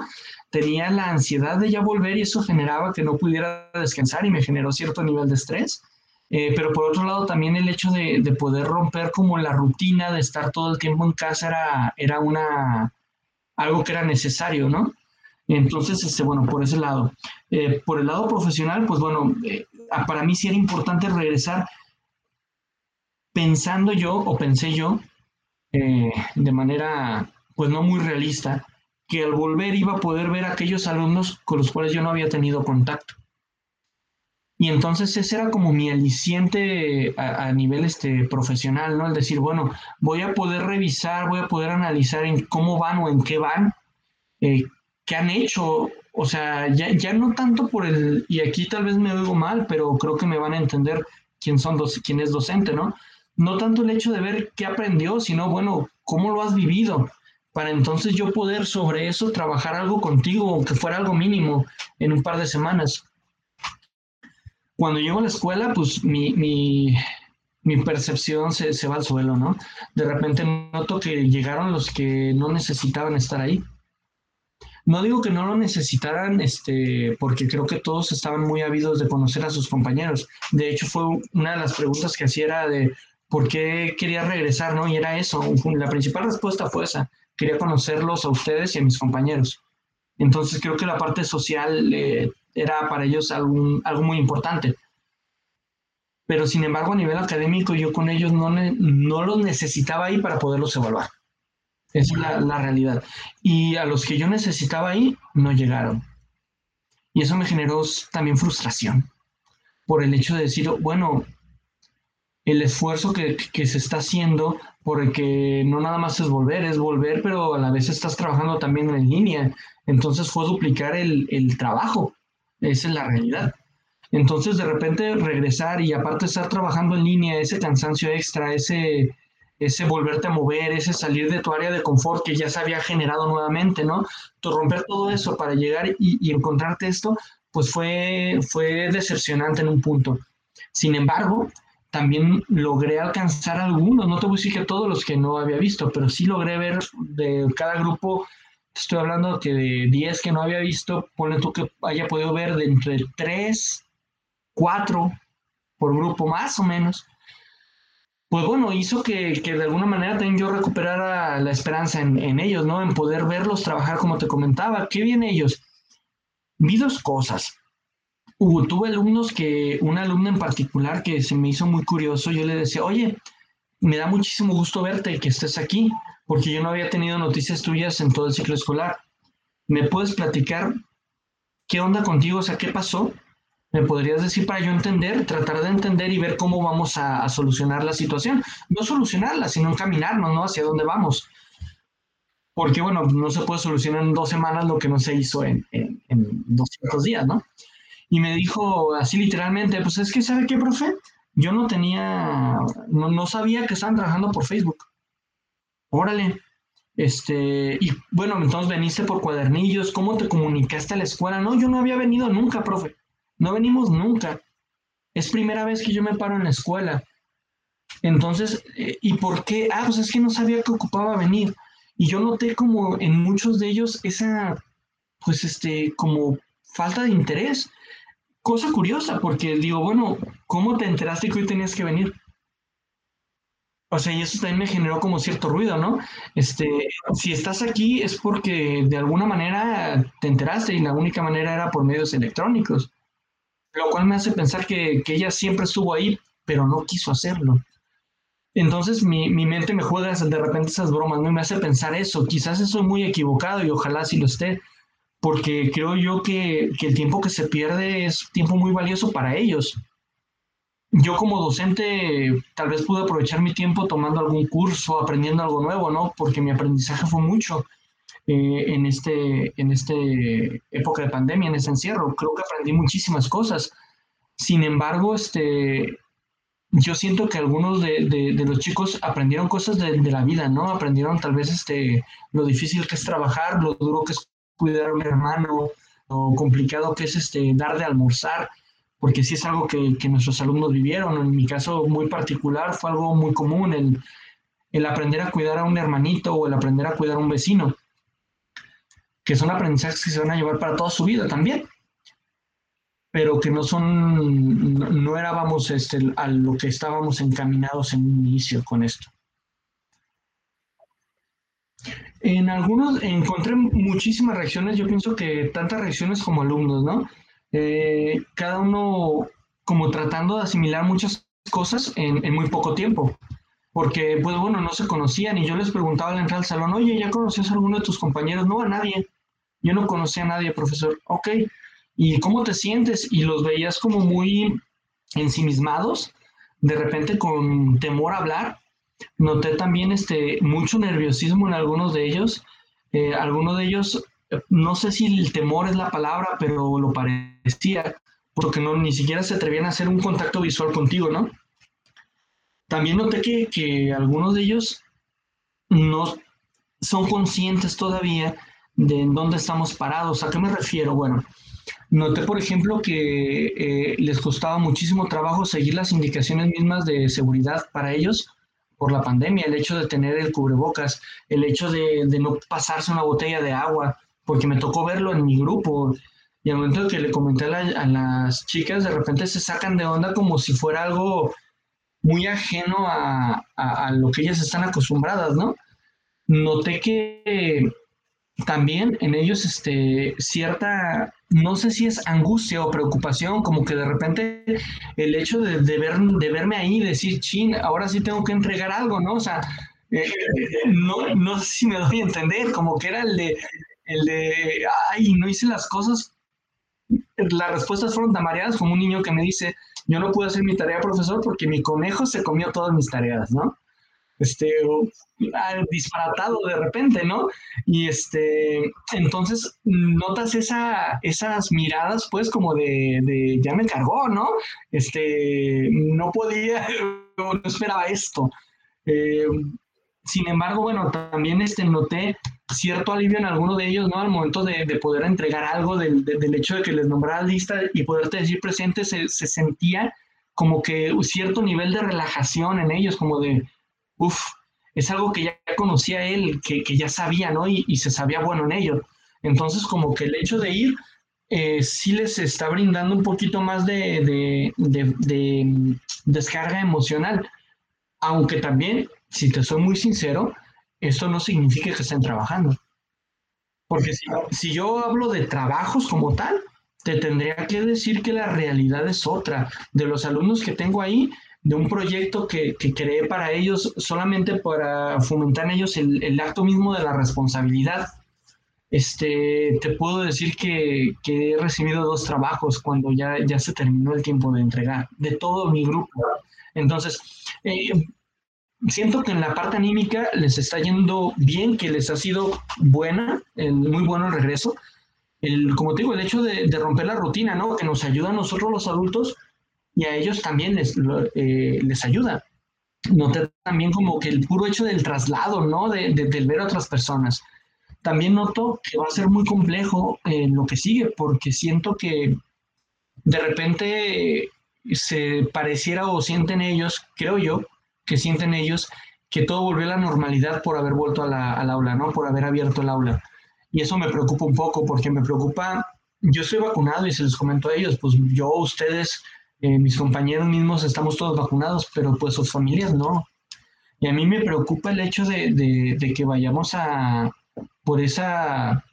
Tenía la ansiedad de ya volver y eso generaba que no pudiera descansar y me generó cierto nivel de estrés. Eh, pero por otro lado, también el hecho de, de, poder romper como la rutina de estar todo el tiempo en casa era, era una, algo que era necesario, ¿no? Entonces, este, bueno, por ese lado. Eh, por el lado profesional, pues bueno, eh, para mí sí era importante regresar pensando yo, o pensé yo, de manera, pues no muy realista, que al volver iba a poder ver a aquellos alumnos con los cuales yo no había tenido contacto. Y entonces ese era como mi aliciente a, nivel este, profesional, ¿no? El decir, bueno, voy a poder revisar, voy a poder analizar en cómo van o en qué van, eh, qué han hecho. O sea, ya, ya, no tanto por el, y aquí tal vez me oigo mal, pero creo que me van a entender quién, son dos, quién es docente, ¿no? no tanto el hecho de ver qué aprendió, sino, bueno, cómo lo has vivido, para entonces yo poder sobre eso trabajar algo contigo, aunque fuera algo mínimo, en un par de semanas. Cuando llego a la escuela, pues mi, mi, percepción se, se va al suelo, ¿no? De repente noto que llegaron los que no necesitaban estar ahí. No digo que no lo necesitaran, este, porque creo que todos estaban muy ávidos de conocer a sus compañeros. De hecho, fue una de las preguntas que hacía era de por qué quería regresar, ¿no? Y era eso. La principal respuesta fue esa quería conocerlos a ustedes y a mis compañeros. Entonces creo que la parte social eh, era para ellos algo, algo muy importante. Pero sin embargo a nivel académico yo con ellos no, no los necesitaba ahí para poderlos evaluar. Esa es la, la realidad. Y a los que yo necesitaba ahí no llegaron. Y eso me generó también frustración por el hecho de decir, bueno, el esfuerzo que, que, se está haciendo, porque no nada más es volver, es volver, pero a la vez estás trabajando también en línea. Entonces fue duplicar el, el trabajo. Esa es la realidad. Entonces de repente regresar y aparte estar trabajando en línea, ese cansancio extra, ese, ese volverte a mover, ese salir de tu área de confort que ya se había generado nuevamente, ¿no? Tu romper todo eso para llegar y, y encontrarte esto, pues fue, fue decepcionante en un punto. Sin embargo, también logré alcanzar algunos, no te voy a decir que todos los que no había visto, pero sí logré ver de cada grupo, estoy hablando que de 10 que no había visto, ponle tú que haya podido ver de entre 3, 4 por grupo más o menos. Pues bueno, hizo que, que de alguna manera también yo recuperara la esperanza en, en ellos, ¿no? En poder verlos trabajar como te comentaba. ¿Qué bien ellos? Vi dos cosas tuve alumnos que, una alumna en particular que se me hizo muy curioso, yo le decía, oye, me da muchísimo gusto verte que estés aquí, porque yo no había tenido noticias tuyas en todo el ciclo escolar. ¿Me puedes platicar qué onda contigo? O sea, ¿qué pasó? ¿Me podrías decir para yo entender, tratar de entender y ver cómo vamos a, solucionar la situación? No solucionarla, sino encaminarnos, ¿no? Hacia dónde vamos. Porque, bueno, no se puede solucionar en dos semanas lo que no se hizo en, en, en 200 días, ¿no? y me dijo así literalmente, pues es que, ¿sabe qué, profe? Yo no tenía, no, sabía que estaban trabajando por Facebook. Órale. Este, y bueno, entonces veniste por cuadernillos, ¿cómo te comunicaste a la escuela? No, yo no había venido nunca, profe. No venimos nunca. Es primera vez que yo me paro en la escuela. Entonces, eh, ¿y por qué? Ah, pues es que no sabía que ocupaba venir. Y yo noté como en muchos de ellos esa, pues este, como falta de interés cosa curiosa, porque digo, bueno, ¿cómo te enteraste que hoy tenías que venir? O sea, y eso también me generó como cierto ruido, ¿no? Este, si estás aquí es porque de alguna manera te enteraste y la única manera era por medios electrónicos, lo cual me hace pensar que, ella siempre estuvo ahí, pero no quiso hacerlo. Entonces mi, mi, mente me juega de repente esas bromas, ¿no? me hace pensar eso. Quizás estoy muy equivocado y ojalá sí lo esté, porque creo yo que, el tiempo que se pierde es tiempo muy valioso para ellos. Yo como docente tal vez pude aprovechar mi tiempo tomando algún curso, aprendiendo algo nuevo, ¿no? Porque mi aprendizaje fue mucho eh, en, este, en este época de pandemia, en este encierro. Creo que aprendí muchísimas cosas. Sin embargo, este, yo siento que algunos de, los chicos aprendieron cosas de, de, la vida, ¿no? Aprendieron tal vez este, lo difícil que es trabajar, lo duro que es cuidar a un hermano, o complicado que es este, dar de almorzar, porque sí es algo que, nuestros alumnos vivieron. En mi caso muy particular fue algo muy común, el, el aprender a cuidar a un hermanito o el aprender a cuidar a un vecino, que son aprendizajes que se van a llevar para toda su vida también pero que no son, no, no este, a lo que estábamos encaminados en un inicio con esto. En algunos encontré muchísimas reacciones, yo pienso que tantas reacciones como alumnos, ¿no? Eh, cada uno como tratando de asimilar muchas cosas en, muy poco tiempo, porque pues bueno, no se conocían y yo les preguntaba al entrar al salón, oye, ¿ya conocías a alguno de tus compañeros? No, a nadie. Yo no conocía a nadie, profesor. Ok, ¿y cómo te sientes? Y los veías como muy ensimismados, de repente con temor a hablar Noté también este, mucho nerviosismo en algunos de ellos. Eh, algunos de ellos, no sé si el temor es la palabra, pero lo parecía, porque no, ni siquiera se atrevían a hacer un contacto visual contigo, ¿no? también noté que, que algunos de ellos no son conscientes todavía de en dónde estamos parados. ¿A qué me refiero? Bueno, noté, por ejemplo, que eh, les costaba muchísimo trabajo seguir las indicaciones mismas de seguridad para ellos por la pandemia, el hecho de tener el cubrebocas, el hecho de, de no pasarse una botella de agua, porque me tocó verlo en mi grupo. Y al momento que le comenté a, las chicas, de repente se sacan de onda como si fuera algo muy ajeno a, a, a lo que ellas están acostumbradas, ¿no? Noté que también en ellos este, cierta, no sé si es angustia o preocupación, como que de repente el hecho de, ver, de verme ahí y decir, chin, ahora sí tengo que entregar algo, ¿no? O sea, eh, no, no, sé si me doy a entender, como que era el de, el de, ay, no hice las cosas. Las respuestas fueron tan variadas como un niño que me dice, yo no pude hacer mi tarea, profesor, porque mi conejo se comió todas mis tareas, ¿no? este, disparatado de repente, ¿no? Y este, entonces notas esa, esas miradas, pues, como de, ya me cargó, ¿no? Este, no podía, no esperaba esto. Eh, sin embargo, bueno, también este, noté cierto alivio en alguno de ellos, ¿no? Al momento de, poder entregar algo, del, del, hecho de que les nombrara lista y poderte decir presente, se, se sentía como que un cierto nivel de relajación en ellos, como de, Uf, es algo que ya conocía él, que, ya sabía, ¿no? Y, se sabía bueno en ello. Entonces, como que el hecho de ir eh, sí les está brindando un poquito más de, mm, descarga emocional. Aunque también, si te soy muy sincero, esto no significa que estén trabajando. Porque si, yo hablo de trabajos como tal, te tendría que decir que la realidad es otra. De los alumnos que tengo ahí, de un proyecto que, que, creé para ellos solamente para fomentar en ellos el, acto mismo de la responsabilidad. Este, te puedo decir que, que, he recibido dos trabajos cuando ya, ya se terminó el tiempo de entregar, de todo mi grupo. Entonces, eh, siento que en la parte anímica les está yendo bien, que les ha sido buena, muy bueno el regreso. El, como te digo, el hecho de, de romper la rutina, ¿no? Que nos ayuda a nosotros los adultos y a ellos también les, eh, les ayuda. Noté también como que el puro hecho del traslado, ¿no? De, del ver a otras personas. También noto que va a ser muy complejo en lo que sigue, porque siento que de repente se pareciera o sienten ellos, creo yo, que sienten ellos que todo volvió a la normalidad por haber vuelto a la, al aula, ¿no? Por haber abierto el aula. Y eso me preocupa un poco, porque me preocupa, yo estoy vacunado y se les comento a ellos, pues yo, ustedes, eh, mis compañeros mismos estamos todos vacunados, pero pues sus familias no. Y a mí me preocupa el hecho de, que vayamos a, por esa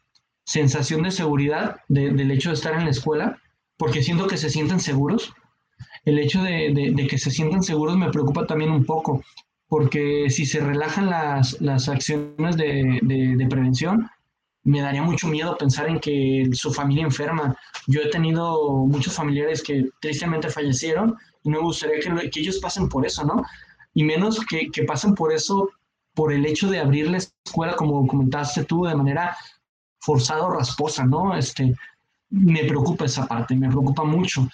sensación de seguridad del hecho de estar en la escuela, porque siento que se sienten seguros. El hecho de, que se sientan seguros me preocupa también un poco, porque si se relajan las, las acciones de, prevención, me daría mucho miedo pensar en que su familia enferma. Yo he tenido muchos familiares que tristemente fallecieron y me gustaría que, que ellos pasen por eso, ¿no? Y menos que, que, pasen por eso por el hecho de abrir la escuela, como comentaste tú, de manera forzada o rasposa, ¿no? Este, me preocupa esa parte, me preocupa mucho,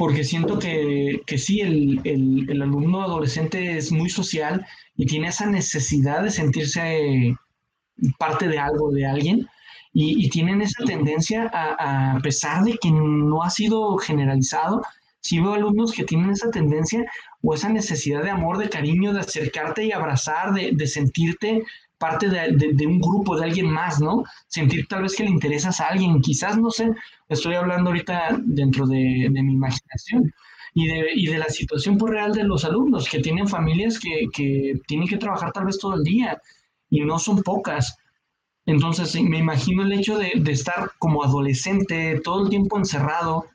porque siento que, que sí, el, el, el alumno adolescente es muy social y tiene esa necesidad de sentirse parte de algo, de alguien, y, tienen esa tendencia a, a, pesar de que no ha sido generalizado, sí veo alumnos que tienen esa tendencia o esa necesidad de amor, de cariño, de acercarte y abrazar, de, de sentirte parte de, un grupo, de alguien más, ¿no? Sentir tal vez que le interesas a alguien, quizás, no sé, estoy hablando ahorita dentro de, mi imaginación. Y de, y de, la situación por real de los alumnos que tienen familias que, que tienen que trabajar tal vez todo el día, y no son pocas. Entonces me imagino el hecho de, estar como adolescente todo el tiempo encerrado,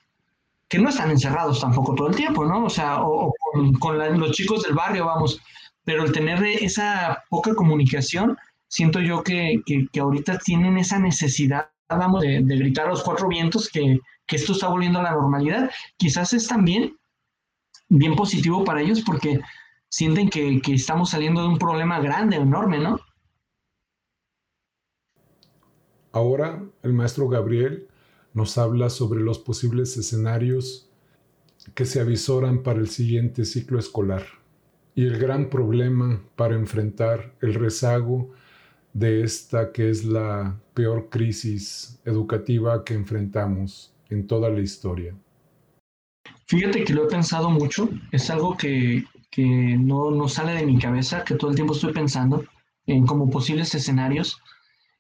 que no están encerrados tampoco todo el tiempo, ¿no? O sea, o, con, los chicos del barrio, vamos, pero el tener esa poca comunicación, siento yo que, que, ahorita tienen esa necesidad, vamos, de, gritar a los cuatro vientos que, que, esto está volviendo a la normalidad. Quizás es también bien positivo para ellos porque sienten que, que estamos saliendo de un problema grande, enorme, ¿no? Ahora el maestro Gabriel nos habla sobre los posibles escenarios que se avisoran para el siguiente ciclo escolar. Y el gran problema para enfrentar el rezago de esta que es la peor crisis educativa que enfrentamos en toda la historia? Fíjate que lo he pensado mucho, es algo que, no, no, sale de mi cabeza, que todo el tiempo estoy pensando en como posibles escenarios.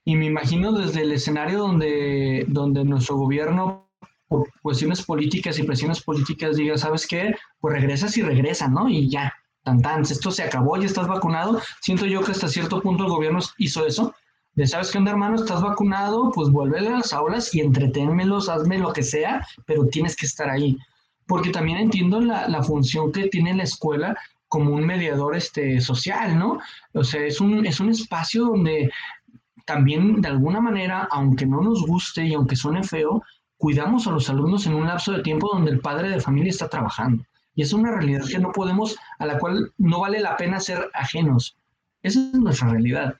Y me imagino desde el escenario donde, donde nuestro gobierno, por cuestiones políticas y presiones políticas, diga, ¿sabes qué? Pues regresas y regresan, ¿no? Y ya, tan esto se acabó, ya estás vacunado. Siento yo que hasta cierto punto el gobierno hizo eso. De, ¿sabes qué onda, hermano? Estás vacunado, pues vuelve a las aulas y entreténmelos, hazme lo que sea, pero tienes que estar ahí porque también entiendo la, la, función que tiene la escuela como un mediador este, social, ¿no? O sea, es un, es un espacio donde también de alguna manera, aunque no nos guste y aunque suene feo, cuidamos a los alumnos en un lapso de tiempo donde el padre de familia está trabajando. Y es una realidad que no podemos, a la cual no vale la pena ser ajenos. Esa es nuestra realidad.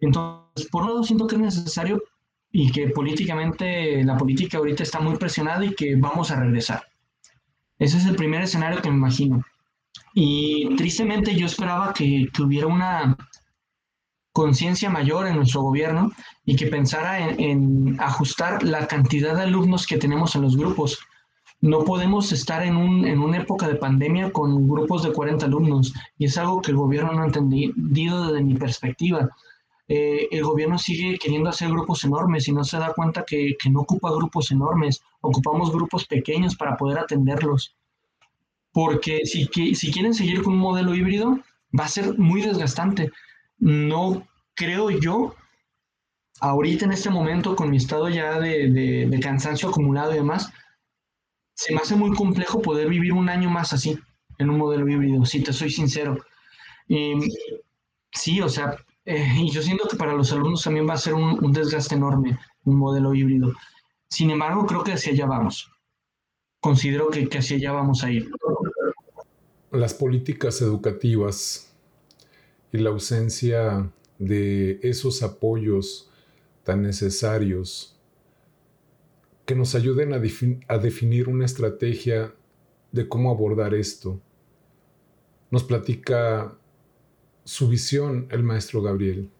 Entonces, por un lado, siento que es necesario y que políticamente la política ahorita está muy presionada y que vamos a regresar. Ese es el primer escenario que me imagino. Y tristemente yo esperaba que, hubiera una conciencia mayor en nuestro gobierno y que pensara en, ajustar la cantidad de alumnos que tenemos en los grupos. No podemos estar en, un, en una época de pandemia con grupos de 40 alumnos y es algo que el gobierno no ha entendido desde mi perspectiva. Eh, el gobierno sigue queriendo hacer grupos enormes y no se da cuenta que, no ocupa grupos enormes, ocupamos grupos pequeños para poder atenderlos. Porque si, si quieren seguir con un modelo híbrido, va a ser muy desgastante. No creo yo, ahorita en este momento, con mi estado ya de, cansancio acumulado y demás, se me hace muy complejo poder vivir un año más así, en un modelo híbrido, si te soy sincero. sí, o sea, eh, y yo siento que para los alumnos también va a ser un, desgaste enorme, un modelo híbrido. Sin embargo, creo que hacia allá vamos. Considero que, que hacia allá vamos a ir. Las políticas educativas y la ausencia de esos apoyos tan necesarios que nos ayuden a, definir una estrategia de cómo abordar esto. Nos platica su visión el maestro Gabriel?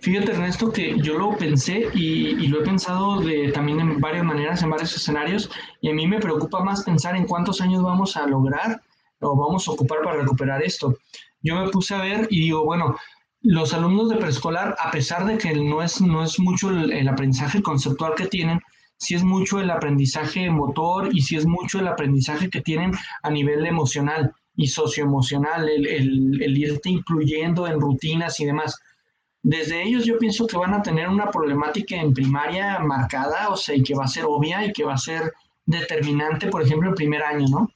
Fíjate Ernesto que yo lo pensé y, lo he pensado también en varias maneras, en varios escenarios, y a mí me preocupa más pensar en cuántos años vamos a lograr o vamos a ocupar para recuperar esto. Yo me puse a ver y digo, bueno, los alumnos de preescolar, a pesar de que no es, no es mucho el, el aprendizaje conceptual que tienen, sí es mucho el aprendizaje motor y sí es mucho el aprendizaje que tienen a nivel emocional y socioemocional, el, el, irte incluyendo en rutinas y demás. Desde ellos yo pienso que van a tener una problemática en primaria marcada, o sea, y que va a ser obvia y que va a ser determinante, por ejemplo, el primer año, ¿no?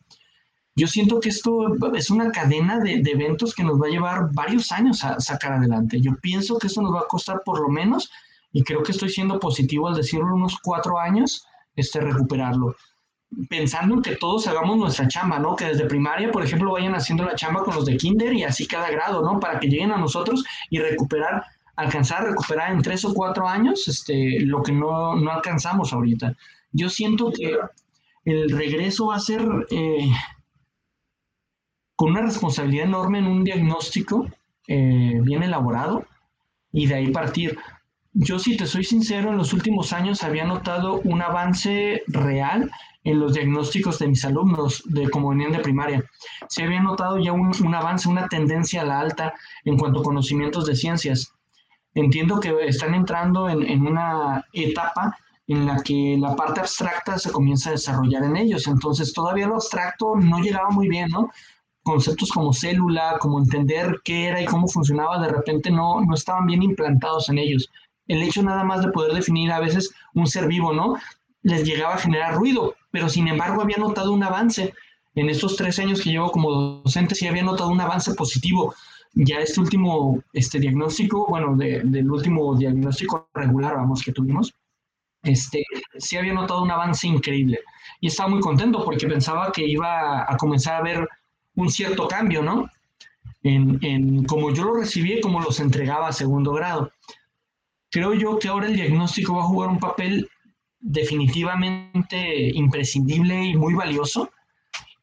Yo siento que esto es una cadena de, eventos que nos va a llevar varios años a sacar adelante. Yo pienso que esto nos va a costar por lo menos, y creo que estoy siendo positivo al decirlo, unos cuatro años, este, recuperarlo pensando en que todos hagamos nuestra chamba, ¿no? Que desde primaria, por ejemplo, vayan haciendo la chamba con los de kinder y así cada grado, ¿no? Para que lleguen a nosotros y recuperar, alcanzar a recuperar en tres o cuatro años este, lo que no, no alcanzamos ahorita. Yo siento que el regreso va a ser eh, con una responsabilidad enorme en un diagnóstico eh, bien elaborado y de ahí partir. Yo, si te soy sincero, en los últimos años había notado un avance real en los diagnósticos de mis alumnos de como venían de primaria. Se había notado ya un, avance, una tendencia a la alta en cuanto a conocimientos de ciencias. Entiendo que están entrando en, en una etapa en la que la parte abstracta se comienza a desarrollar en ellos. Entonces todavía lo abstracto no llegaba muy bien, ¿no? Conceptos como célula, como entender qué era y cómo funcionaba, de repente no, no estaban bien implantados en ellos. El hecho nada más de poder definir a veces un ser vivo, ¿no? Les llegaba a generar ruido, pero sin embargo había notado un avance. En estos tres años que llevo como docente, sí había notado un avance positivo. Ya este último este diagnóstico, bueno, del último diagnóstico regular, vamos, que tuvimos, este, sí había notado un avance increíble. Y estaba muy contento porque pensaba que iba a comenzar a ver un cierto cambio, ¿no? En, en cómo yo lo recibí y cómo los entregaba a segundo grado. Creo yo que ahora el diagnóstico va a jugar un papel definitivamente imprescindible y muy valioso.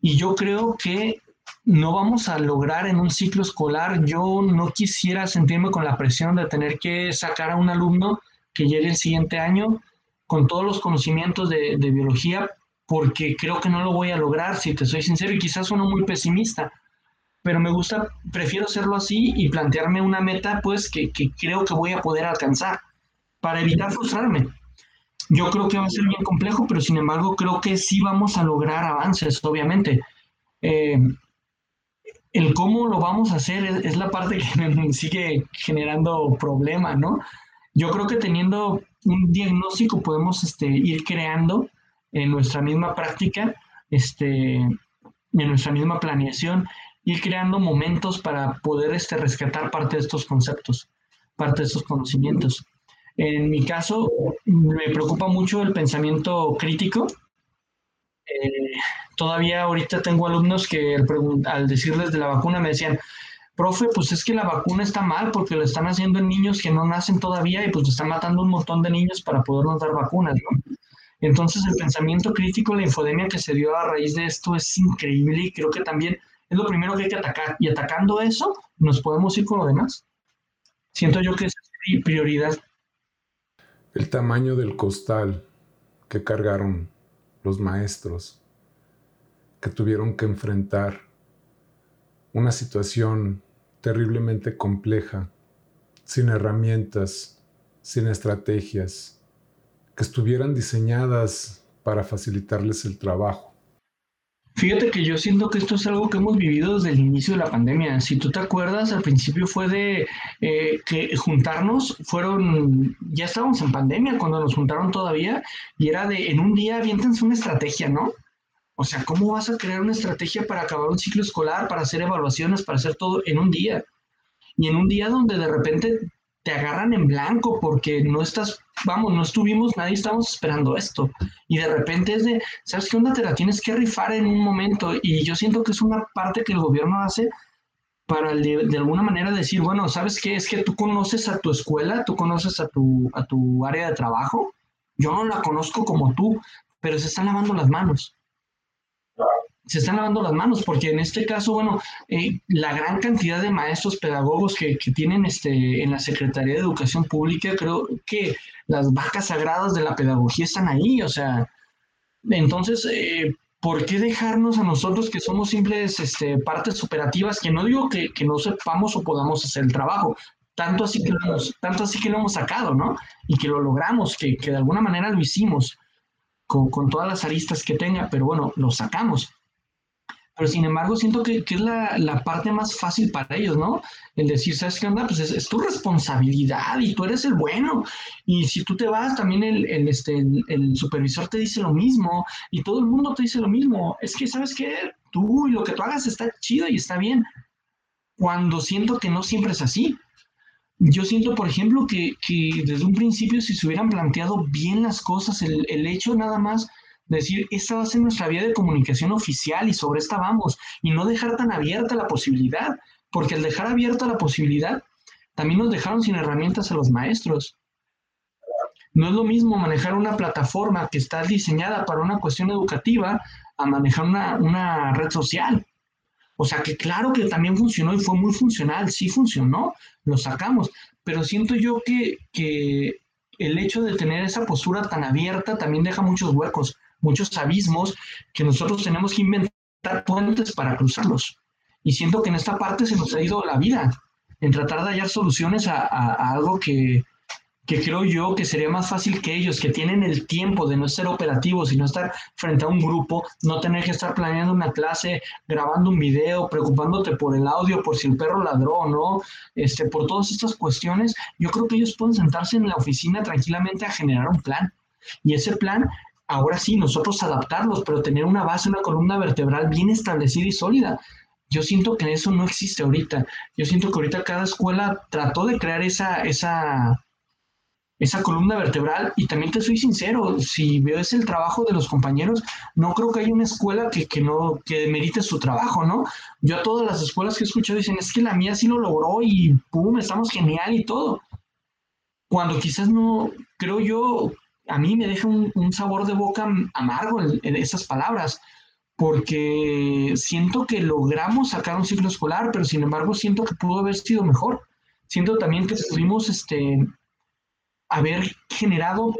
Y yo creo que no vamos a lograr en un ciclo escolar. Yo no quisiera sentirme con la presión de tener que sacar a un alumno que llegue el siguiente año con todos los conocimientos de, biología, porque creo que no lo voy a lograr, si te soy sincero, y quizás sueno muy pesimista, pero me gusta, prefiero hacerlo así y plantearme una meta, pues, que, que creo que voy a poder alcanzar, para evitar frustrarme. Yo creo que va a ser bien complejo, pero sin embargo creo que sí vamos a lograr avances, obviamente. Eh, el cómo lo vamos a hacer es, la parte que sigue generando problema, ¿no? Yo creo que teniendo un diagnóstico podemos este, ir creando en nuestra misma práctica, este, en nuestra misma planeación, ir creando momentos para poder este, rescatar parte de estos conceptos, parte de estos conocimientos. En mi caso, me preocupa mucho el pensamiento crítico. Eh, todavía ahorita tengo alumnos que al, decirles de la vacuna me decían, profe, pues es que la vacuna está mal porque lo están haciendo en niños que no nacen todavía y pues están matando un montón de niños para podernos dar vacunas, ¿no? Entonces el pensamiento crítico, la infodemia que se dio a raíz de esto es increíble y creo que también es lo primero que hay que atacar. Y atacando eso, nos podemos ir con lo demás. Siento yo que es mi prioridad. El tamaño del costal que cargaron los maestros que tuvieron que enfrentar una situación terriblemente compleja, sin herramientas, sin estrategias, que estuvieran diseñadas para facilitarles el trabajo. Fíjate que yo siento que esto es algo que hemos vivido desde el inicio de la pandemia. Si tú te acuerdas, al principio fue de eh, que juntarnos, fueron, ya estábamos en pandemia cuando nos juntaron todavía, y era de en un día aviéntense una estrategia, ¿no? O sea, ¿cómo vas a crear una estrategia para acabar un ciclo escolar, para hacer evaluaciones, para hacer todo en un día? Y en un día donde de repente te agarran en blanco porque no estás, vamos, no estuvimos, nadie estamos esperando esto. Y de repente es de, ¿sabes qué onda? Te la tienes que rifar en un momento. Y yo siento que es una parte que el gobierno hace para de, de, alguna manera decir, bueno, ¿sabes qué? Es que tú conoces a tu escuela, tú conoces a tu, a tu área de trabajo. Yo no la conozco como tú, pero se están lavando las manos se están lavando las manos, porque en este caso, bueno, eh, la gran cantidad de maestros pedagogos que, tienen este, en la Secretaría de Educación Pública, creo que las vacas sagradas de la pedagogía están ahí, o sea, entonces, eh, ¿por qué dejarnos a nosotros que somos simples este, partes operativas, que no digo que, no sepamos o podamos hacer el trabajo, tanto así que lo hemos, tanto así que lo hemos sacado, ¿no? Y que lo logramos, que, de alguna manera lo hicimos. Con, con, todas las aristas que tenga, pero bueno, lo sacamos pero sin embargo siento que, es la, parte más fácil para ellos, ¿no? El decir, ¿sabes qué onda? Pues es, tu responsabilidad y tú eres el bueno. Y si tú te vas, también el, este, el, supervisor te dice lo mismo y todo el mundo te dice lo mismo. Es que, ¿sabes qué? Tú y lo que tú hagas está chido y está bien. Cuando siento que no siempre es así. Yo siento, por ejemplo, que, desde un principio si se hubieran planteado bien las cosas, el, el hecho nada más decir, esta va a ser nuestra vía de comunicación oficial y sobre esta vamos, y no dejar tan abierta la posibilidad, porque al dejar abierta la posibilidad, también nos dejaron sin herramientas a los maestros. No es lo mismo manejar una plataforma que está diseñada para una cuestión educativa a manejar una, red social. O sea que claro que también funcionó y fue muy funcional, sí funcionó, lo sacamos, pero siento yo que, que el hecho de tener esa postura tan abierta también deja muchos huecos muchos abismos que nosotros tenemos que inventar puentes para cruzarlos. Y siento que en esta parte se nos ha ido la vida, en tratar de hallar soluciones a, algo que, que creo yo que sería más fácil que ellos, que tienen el tiempo de no ser operativos y no estar frente a un grupo, no tener que estar planeando una clase, grabando un video, preocupándote por el audio, por si el perro ladró o no, este, por todas estas cuestiones, yo creo que ellos pueden sentarse en la oficina tranquilamente a generar un plan. Y ese plan ahora sí, nosotros adaptarlos, pero tener una base, una columna vertebral bien establecida y sólida. Yo siento que eso no existe ahorita. Yo siento que ahorita cada escuela trató de crear esa, esa, esa columna vertebral y también te soy sincero, si ves el trabajo de los compañeros, no creo que haya una escuela que, que no que merite su trabajo, ¿no? Yo a todas las escuelas que he escuchado dicen, es que la mía sí lo logró y pum, estamos genial y todo. Cuando quizás no, creo yo, a mí me deja un, sabor de boca amargo en, esas palabras, porque siento que logramos sacar un ciclo escolar, pero sin embargo siento que pudo haber sido mejor. Siento también que pudimos este, haber generado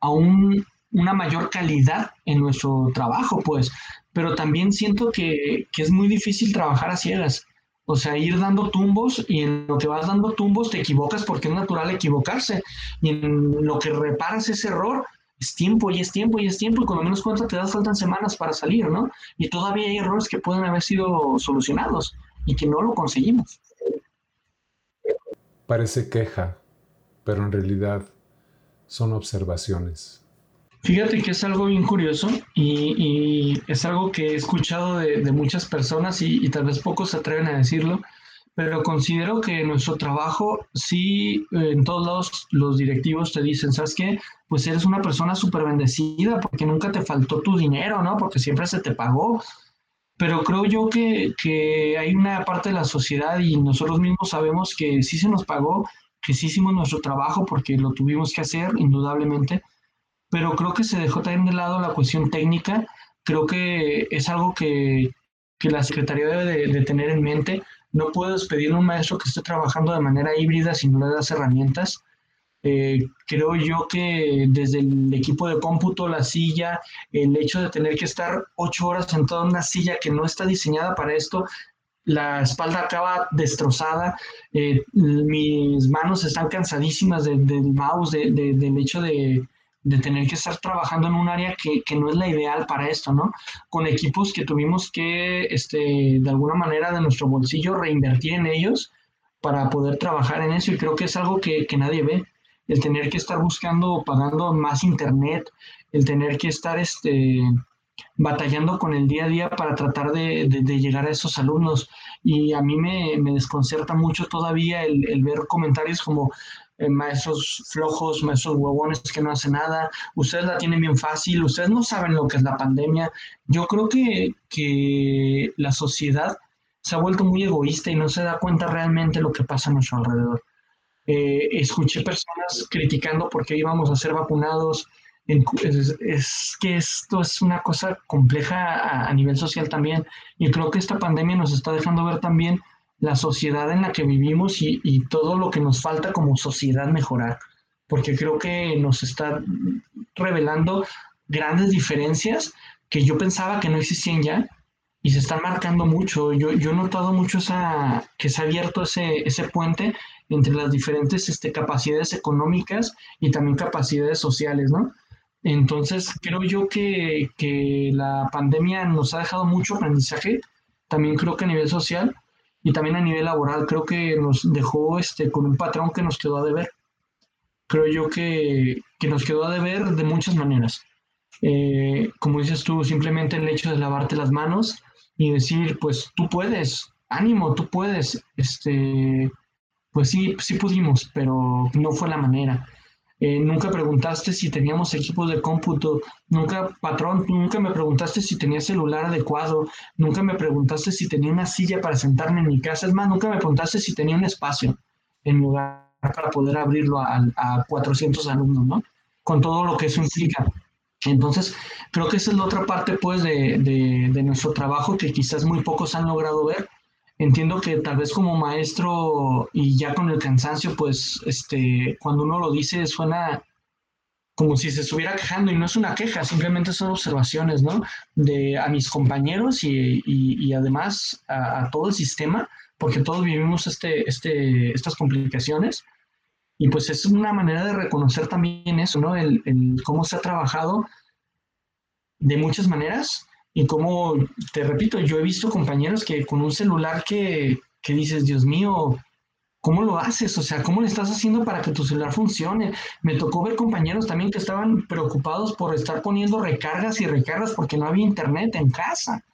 aún una mayor calidad en nuestro trabajo, pues, pero también siento que, que es muy difícil trabajar a ciegas. O sea, ir dando tumbos y en lo que vas dando tumbos te equivocas porque es natural equivocarse. Y en lo que reparas ese error, es tiempo y es tiempo y es tiempo y cuando menos cuenta te das faltan semanas para salir, ¿no? Y todavía hay errores que pueden haber sido solucionados y que no lo conseguimos. Parece queja, pero en realidad son observaciones. Fíjate que es algo bien curioso y, es algo que he escuchado de, muchas personas y, y, tal vez pocos se atreven a decirlo, pero considero que nuestro trabajo, sí, en todos lados los directivos te dicen, ¿sabes qué? Pues eres una persona súper bendecida porque nunca te faltó tu dinero, ¿no? Porque siempre se te pagó. Pero creo yo que, que hay una parte de la sociedad y nosotros mismos sabemos que sí se nos pagó, que sí hicimos nuestro trabajo porque lo tuvimos que hacer, indudablemente, pero creo que se dejó también de lado la cuestión técnica. Creo que es algo que, que la Secretaría debe de, de tener en mente no puedes pedirle a un maestro que esté trabajando de manera híbrida si no le das herramientas. Eh, creo yo que desde el equipo de cómputo, la silla, el hecho de tener que estar ocho horas sentado en una silla que no está diseñada para esto, la espalda acaba destrozada, eh, mis manos están cansadísimas del mouse, del hecho de, de tener que estar trabajando en un área que, que, no es la ideal para esto, ¿no? Con equipos que tuvimos que, este, de alguna manera, de nuestro bolsillo reinvertir en ellos para poder trabajar en eso y creo que es algo que, que nadie ve, el tener que estar buscando, pagando más internet, el tener que estar, este, batallando con el día a día para tratar de, de, llegar a esos alumnos. Y a mí me, me desconcerta mucho todavía el, ver comentarios como, eh, maestros flojos, maestros huevones que no hacen nada, ustedes la tienen bien fácil, ustedes no saben lo que es la pandemia. Yo creo que, que la sociedad se ha vuelto muy egoísta y no se da cuenta realmente lo que pasa a nuestro alrededor. Eh, escuché personas criticando por qué íbamos a ser vacunados. Es, que esto es una cosa compleja a nivel social también. Y creo que esta pandemia nos está dejando ver también la sociedad en la que vivimos y, todo lo que nos falta como sociedad mejorar, porque creo que nos está revelando grandes diferencias que yo pensaba que no existían ya y se están marcando mucho. Yo, yo he notado mucho esa, que se ha abierto ese, ese puente entre las diferentes este, capacidades económicas y también capacidades sociales, ¿no? Entonces, creo yo que, que la pandemia nos ha dejado mucho aprendizaje, también creo que a nivel social, y también a nivel laboral creo que nos dejó este, con un patrón que nos quedó a deber. Creo yo que, que nos quedó a deber de muchas maneras. Eh, como dices tú, simplemente el hecho de lavarte las manos y decir, pues tú puedes, ánimo, tú puedes, este, pues sí, sí pudimos, pero no fue la manera. Eh, nunca preguntaste si teníamos equipos de cómputo, nunca, patrón, nunca me preguntaste si tenía celular adecuado, nunca me preguntaste si tenía una silla para sentarme en mi casa, es más, nunca me preguntaste si tenía un espacio en lugar para poder abrirlo a, a 400 alumnos, ¿no? Con todo lo que eso implica. Entonces, creo que esa es la otra parte, pues, de, de, de nuestro trabajo que quizás muy pocos han logrado ver, entiendo que tal vez como maestro y ya con el cansancio, pues este, cuando uno lo dice suena como si se estuviera quejando y no es una queja, simplemente son observaciones, ¿no? De a mis compañeros y, y, además a, a, todo el sistema, porque todos vivimos este, este, estas complicaciones. Y pues es una manera de reconocer también eso, ¿no? El, el cómo se ha trabajado de muchas maneras y como, te repito, yo he visto compañeros que con un celular que, que dices, Dios mío, ¿cómo lo haces? O sea, ¿cómo le estás haciendo para que tu celular funcione? Me tocó ver compañeros también que estaban preocupados por estar poniendo recargas y recargas porque no había internet en casa.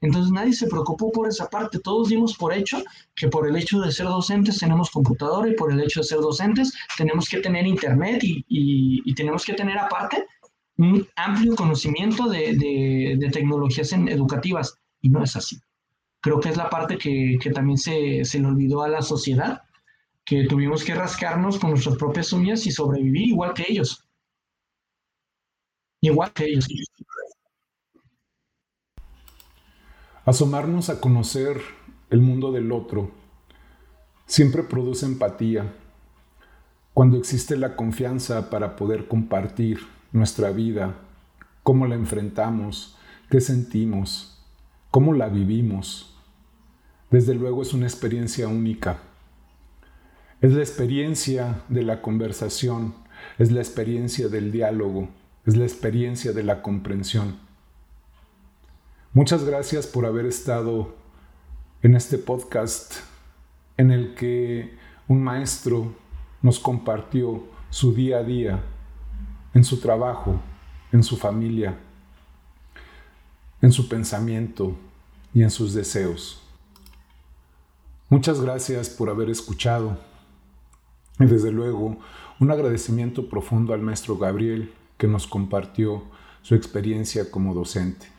Entonces nadie se preocupó por esa parte. Todos dimos por hecho que por el hecho de ser docentes tenemos computadora y por el hecho de ser docentes tenemos que tener internet y, y, y tenemos que tener aparte amplio conocimiento de, de, de, tecnologías educativas y no es así. Creo que es la parte que, que también se, se, le olvidó a la sociedad, que tuvimos que rascarnos con nuestras propias uñas y sobrevivir igual que ellos. Igual que ellos. Asomarnos a conocer el mundo del otro siempre produce empatía. Cuando existe la confianza para poder compartir nuestra vida, cómo la enfrentamos, qué sentimos, cómo la vivimos, desde luego es una experiencia única. Es la experiencia de la conversación, es la experiencia del diálogo, es la experiencia de la comprensión. Muchas gracias por haber estado en este podcast en el que un maestro nos compartió su día a día en su trabajo, en su familia, en su pensamiento y en sus deseos. Muchas gracias por haber escuchado y desde luego un agradecimiento profundo al maestro Gabriel que nos compartió su experiencia como docente.